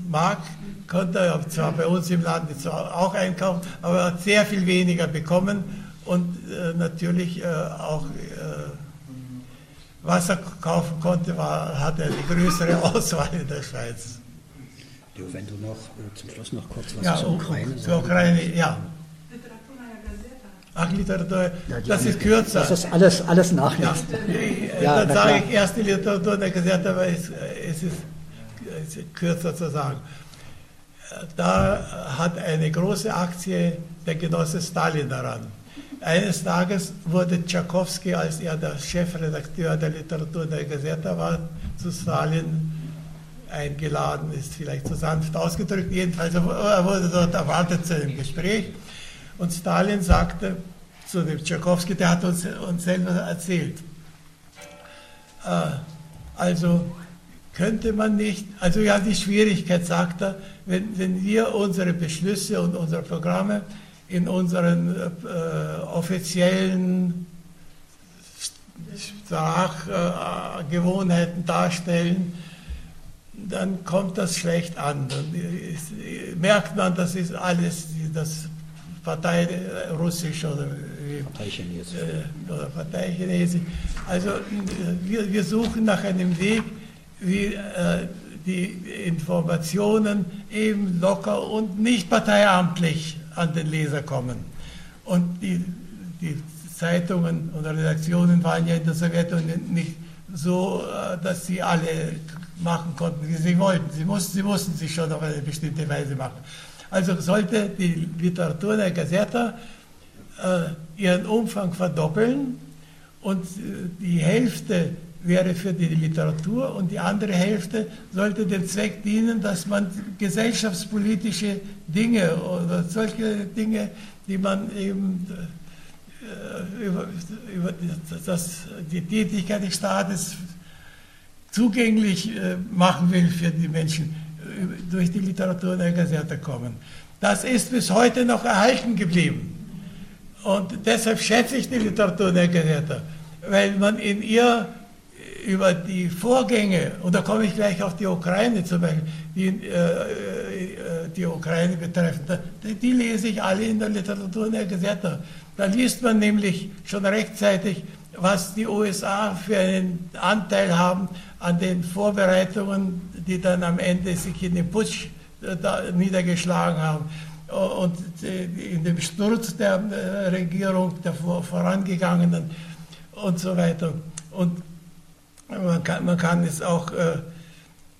Mark konnte er zwar bei uns im Land auch einkaufen, aber er hat sehr viel weniger bekommen und äh, natürlich äh, auch äh, was er kaufen konnte, war, hatte er die größere Auswahl in der Schweiz. Leo, wenn du noch äh, zum Schluss noch kurz was ja, zur Ukraine Zur Ukraine, ja. Ach, Literatur, das ist kürzer. Das ist alles, alles Nachlass. Ja, dann sage ich erst die Literatur der Gesellschaft, aber es, es, ist, es ist kürzer zu sagen. Da hat eine große Aktie der Genosse Stalin daran. Eines Tages wurde Tchaikovsky, als er der Chefredakteur der Literatur der Gazeta war, zu Stalin eingeladen, ist vielleicht zu sanft ausgedrückt. Jedenfalls er wurde dort erwartet zu einem Gespräch. Und Stalin sagte zu dem Tchaikovsky, der hat uns, uns selber erzählt, äh, also könnte man nicht, also ja, die Schwierigkeit, sagt er, wenn, wenn wir unsere Beschlüsse und unsere Programme in unseren äh, offiziellen Sprachgewohnheiten äh, darstellen, dann kommt das schlecht an. Dann ist, merkt man, das ist alles das Partei Russisch oder Parteichinesisch. Äh, oder Parteichinesisch. Also wir, wir suchen nach einem Weg, wie äh, die Informationen eben locker und nicht parteiamtlich an den Leser kommen. Und die, die Zeitungen oder Redaktionen waren ja in der Sowjetunion nicht so, äh, dass sie alle machen konnten, wie sie wollten. Sie mussten, sie mussten sich schon auf eine bestimmte Weise machen. Also sollte die Literatur der Gazeta äh, ihren Umfang verdoppeln und äh, die Hälfte wäre für die Literatur und die andere Hälfte sollte dem Zweck dienen, dass man gesellschaftspolitische Dinge oder solche Dinge, die man eben äh, über, über das, die Tätigkeit des Staates zugänglich äh, machen will für die Menschen, durch die Literatur der Gazette kommen. Das ist bis heute noch erhalten geblieben. Und deshalb schätze ich die Literatur der Gazette, weil man in ihr über die Vorgänge, und da komme ich gleich auf die Ukraine zum Beispiel, die, äh, äh, die Ukraine betreffen, die, die, lese ich alle in der Literatur der Gazette. Da liest man nämlich schon rechtzeitig, was die USA für einen Anteil haben an den Vorbereitungen, die dann am Ende sich in den Putsch äh, niedergeschlagen haben und äh, in dem Sturz der äh, Regierung, der vorangegangenen und so weiter. Und man kann, man kann es auch äh,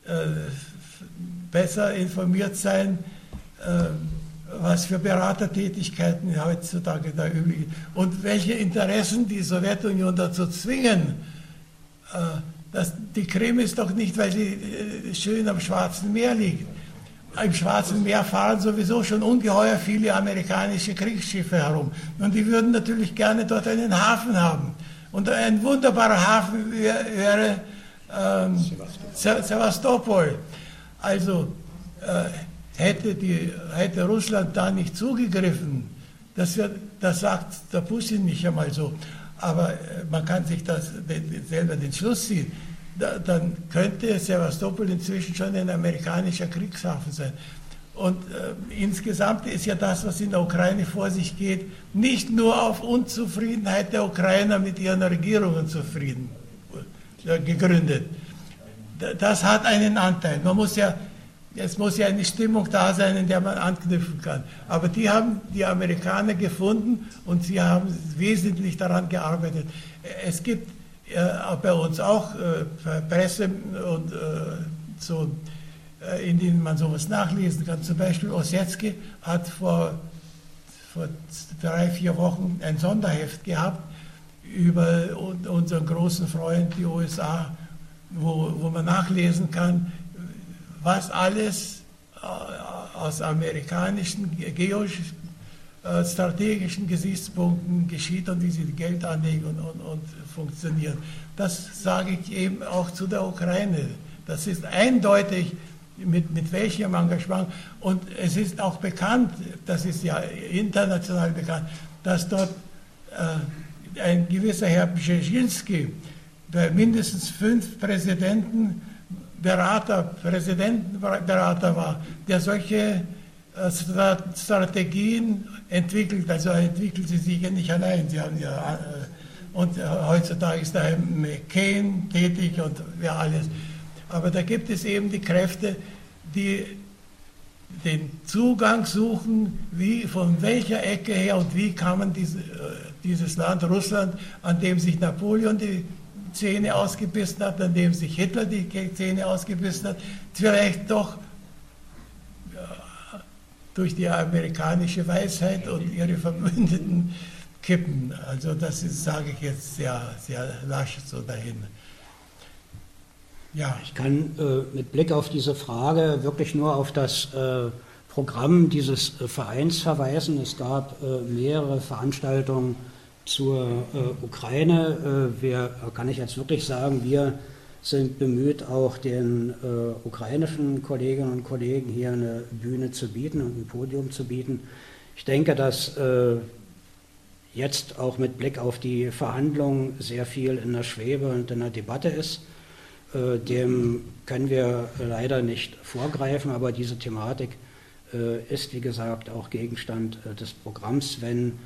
äh, besser informiert sein, äh, was für Beratertätigkeiten heutzutage da üblich sind und welche Interessen die Sowjetunion dazu zwingen. Äh, das, die Krim ist doch nicht, weil sie äh, schön am Schwarzen Meer liegt. Im Schwarzen Meer fahren sowieso schon ungeheuer viele amerikanische Kriegsschiffe herum. Und die würden natürlich gerne dort einen Hafen haben. Und ein wunderbarer Hafen wäre ähm, Sevastopol. Also äh, hätte, die, hätte Russland da nicht zugegriffen, das, wird, das sagt der Putin nicht einmal so, aber äh, man kann sich das selber den Schluss ziehen, da, dann könnte Sevastopol inzwischen schon ein amerikanischer Kriegshafen sein. Und äh, insgesamt ist ja das, was in der Ukraine vor sich geht, nicht nur auf Unzufriedenheit der Ukrainer mit ihren Regierungen zufrieden äh, gegründet. Das hat einen Anteil. Man muss ja, es muss ja eine Stimmung da sein, in der man anknüpfen kann. Aber die haben die Amerikaner gefunden und sie haben wesentlich daran gearbeitet. Es gibt äh, bei uns auch äh, Presse und äh, so in denen man sowas nachlesen kann. Zum Beispiel Ossietzky hat vor, vor drei, vier Wochen ein Sonderheft gehabt über unseren großen Freund, die USA, wo, wo man nachlesen kann, was alles äh, aus amerikanischen geostrategischen Gesichtspunkten geschieht und wie sie Geld anlegen und, und, und funktionieren. Das sage ich eben auch zu der Ukraine. Das ist eindeutig mit, mit welchem Engagement. Und es ist auch bekannt, das ist ja international bekannt, dass dort äh, ein gewisser Herr Brzezinski bei mindestens fünf Präsidenten Berater, Präsidentenberater war, der solche äh, Strategien entwickelt. Also entwickelt sie sicher nicht allein. Sie haben ja, äh, und äh, heutzutage ist da McCain tätig und wer alles. Aber da gibt es eben die Kräfte, die den Zugang suchen, wie, von welcher Ecke her und wie kann man diese, äh, dieses Land Russland, an dem sich Napoleon die Zähne ausgebissen hat, an dem sich Hitler die Zähne ausgebissen hat, vielleicht doch durch die amerikanische Weisheit und ihre Verbündeten kippen. Also das ist, sage ich jetzt sehr, sehr lasch so dahin. Ja. Ich kann äh, mit Blick auf diese Frage wirklich nur auf das äh, Programm dieses äh, Vereins verweisen. Es gab äh, mehrere Veranstaltungen zur äh, Ukraine. Äh, wir, kann ich jetzt wirklich sagen, wir sind bemüht, auch den ukrainischen Kolleginnen und Kollegen hier eine Bühne zu bieten und ein Podium zu bieten. Ich denke, dass jetzt auch mit Blick auf die Verhandlungen sehr viel in der Schwebe und in der Debatte ist. Äh, dem können wir leider nicht vorgreifen, aber diese Thematik äh, ist, wie gesagt, auch Gegenstand äh, des Programms. Wenn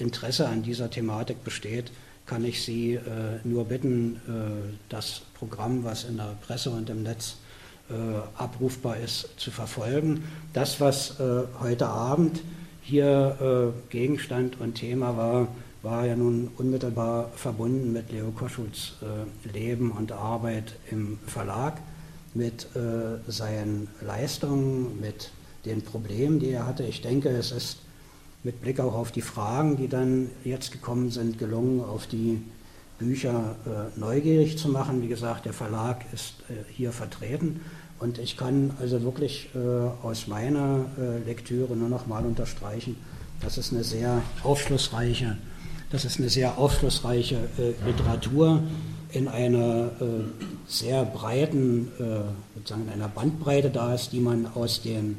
Interesse an dieser Thematik besteht, kann ich Sie nur bitten, das Programm, was in der Presse und im Netz abrufbar ist, zu verfolgen. Das, was heute Abend hier Gegenstand und Thema war, war ja nun unmittelbar verbunden mit Leo Koschuts äh, Leben und Arbeit im Verlag, mit seinen Leistungen, mit den Problemen, die er hatte. Ich denke, es ist mit Blick auch auf die Fragen, die dann jetzt gekommen sind, gelungen, auf die Bücher äh, neugierig zu machen. Wie gesagt, der Verlag ist äh, hier vertreten und ich kann also wirklich äh, aus meiner äh, Lektüre nur noch mal unterstreichen, dass es eine sehr aufschlussreiche, das ist eine sehr aufschlussreiche äh, Literatur in einer äh, sehr breiten, sozusagen in einer Bandbreite da ist, die man aus den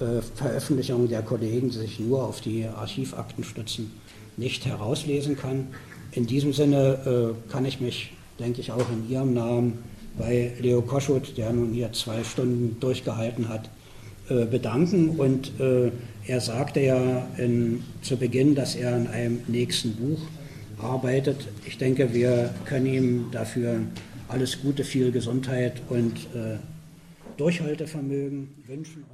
äh, Veröffentlichungen der Kollegen, die sich nur auf die Archivakten stützen, nicht herauslesen kann. In diesem Sinne äh, kann ich mich, denke ich, auch in Ihrem Namen bei Leo Koschut, der nun hier zwei Stunden durchgehalten hat, äh, bedanken. Und äh, er sagte ja in, zu Beginn, dass er an einem nächsten Buch arbeitet. Ich denke, wir können ihm dafür alles Gute, viel Gesundheit und äh, Durchhaltevermögen wünschen.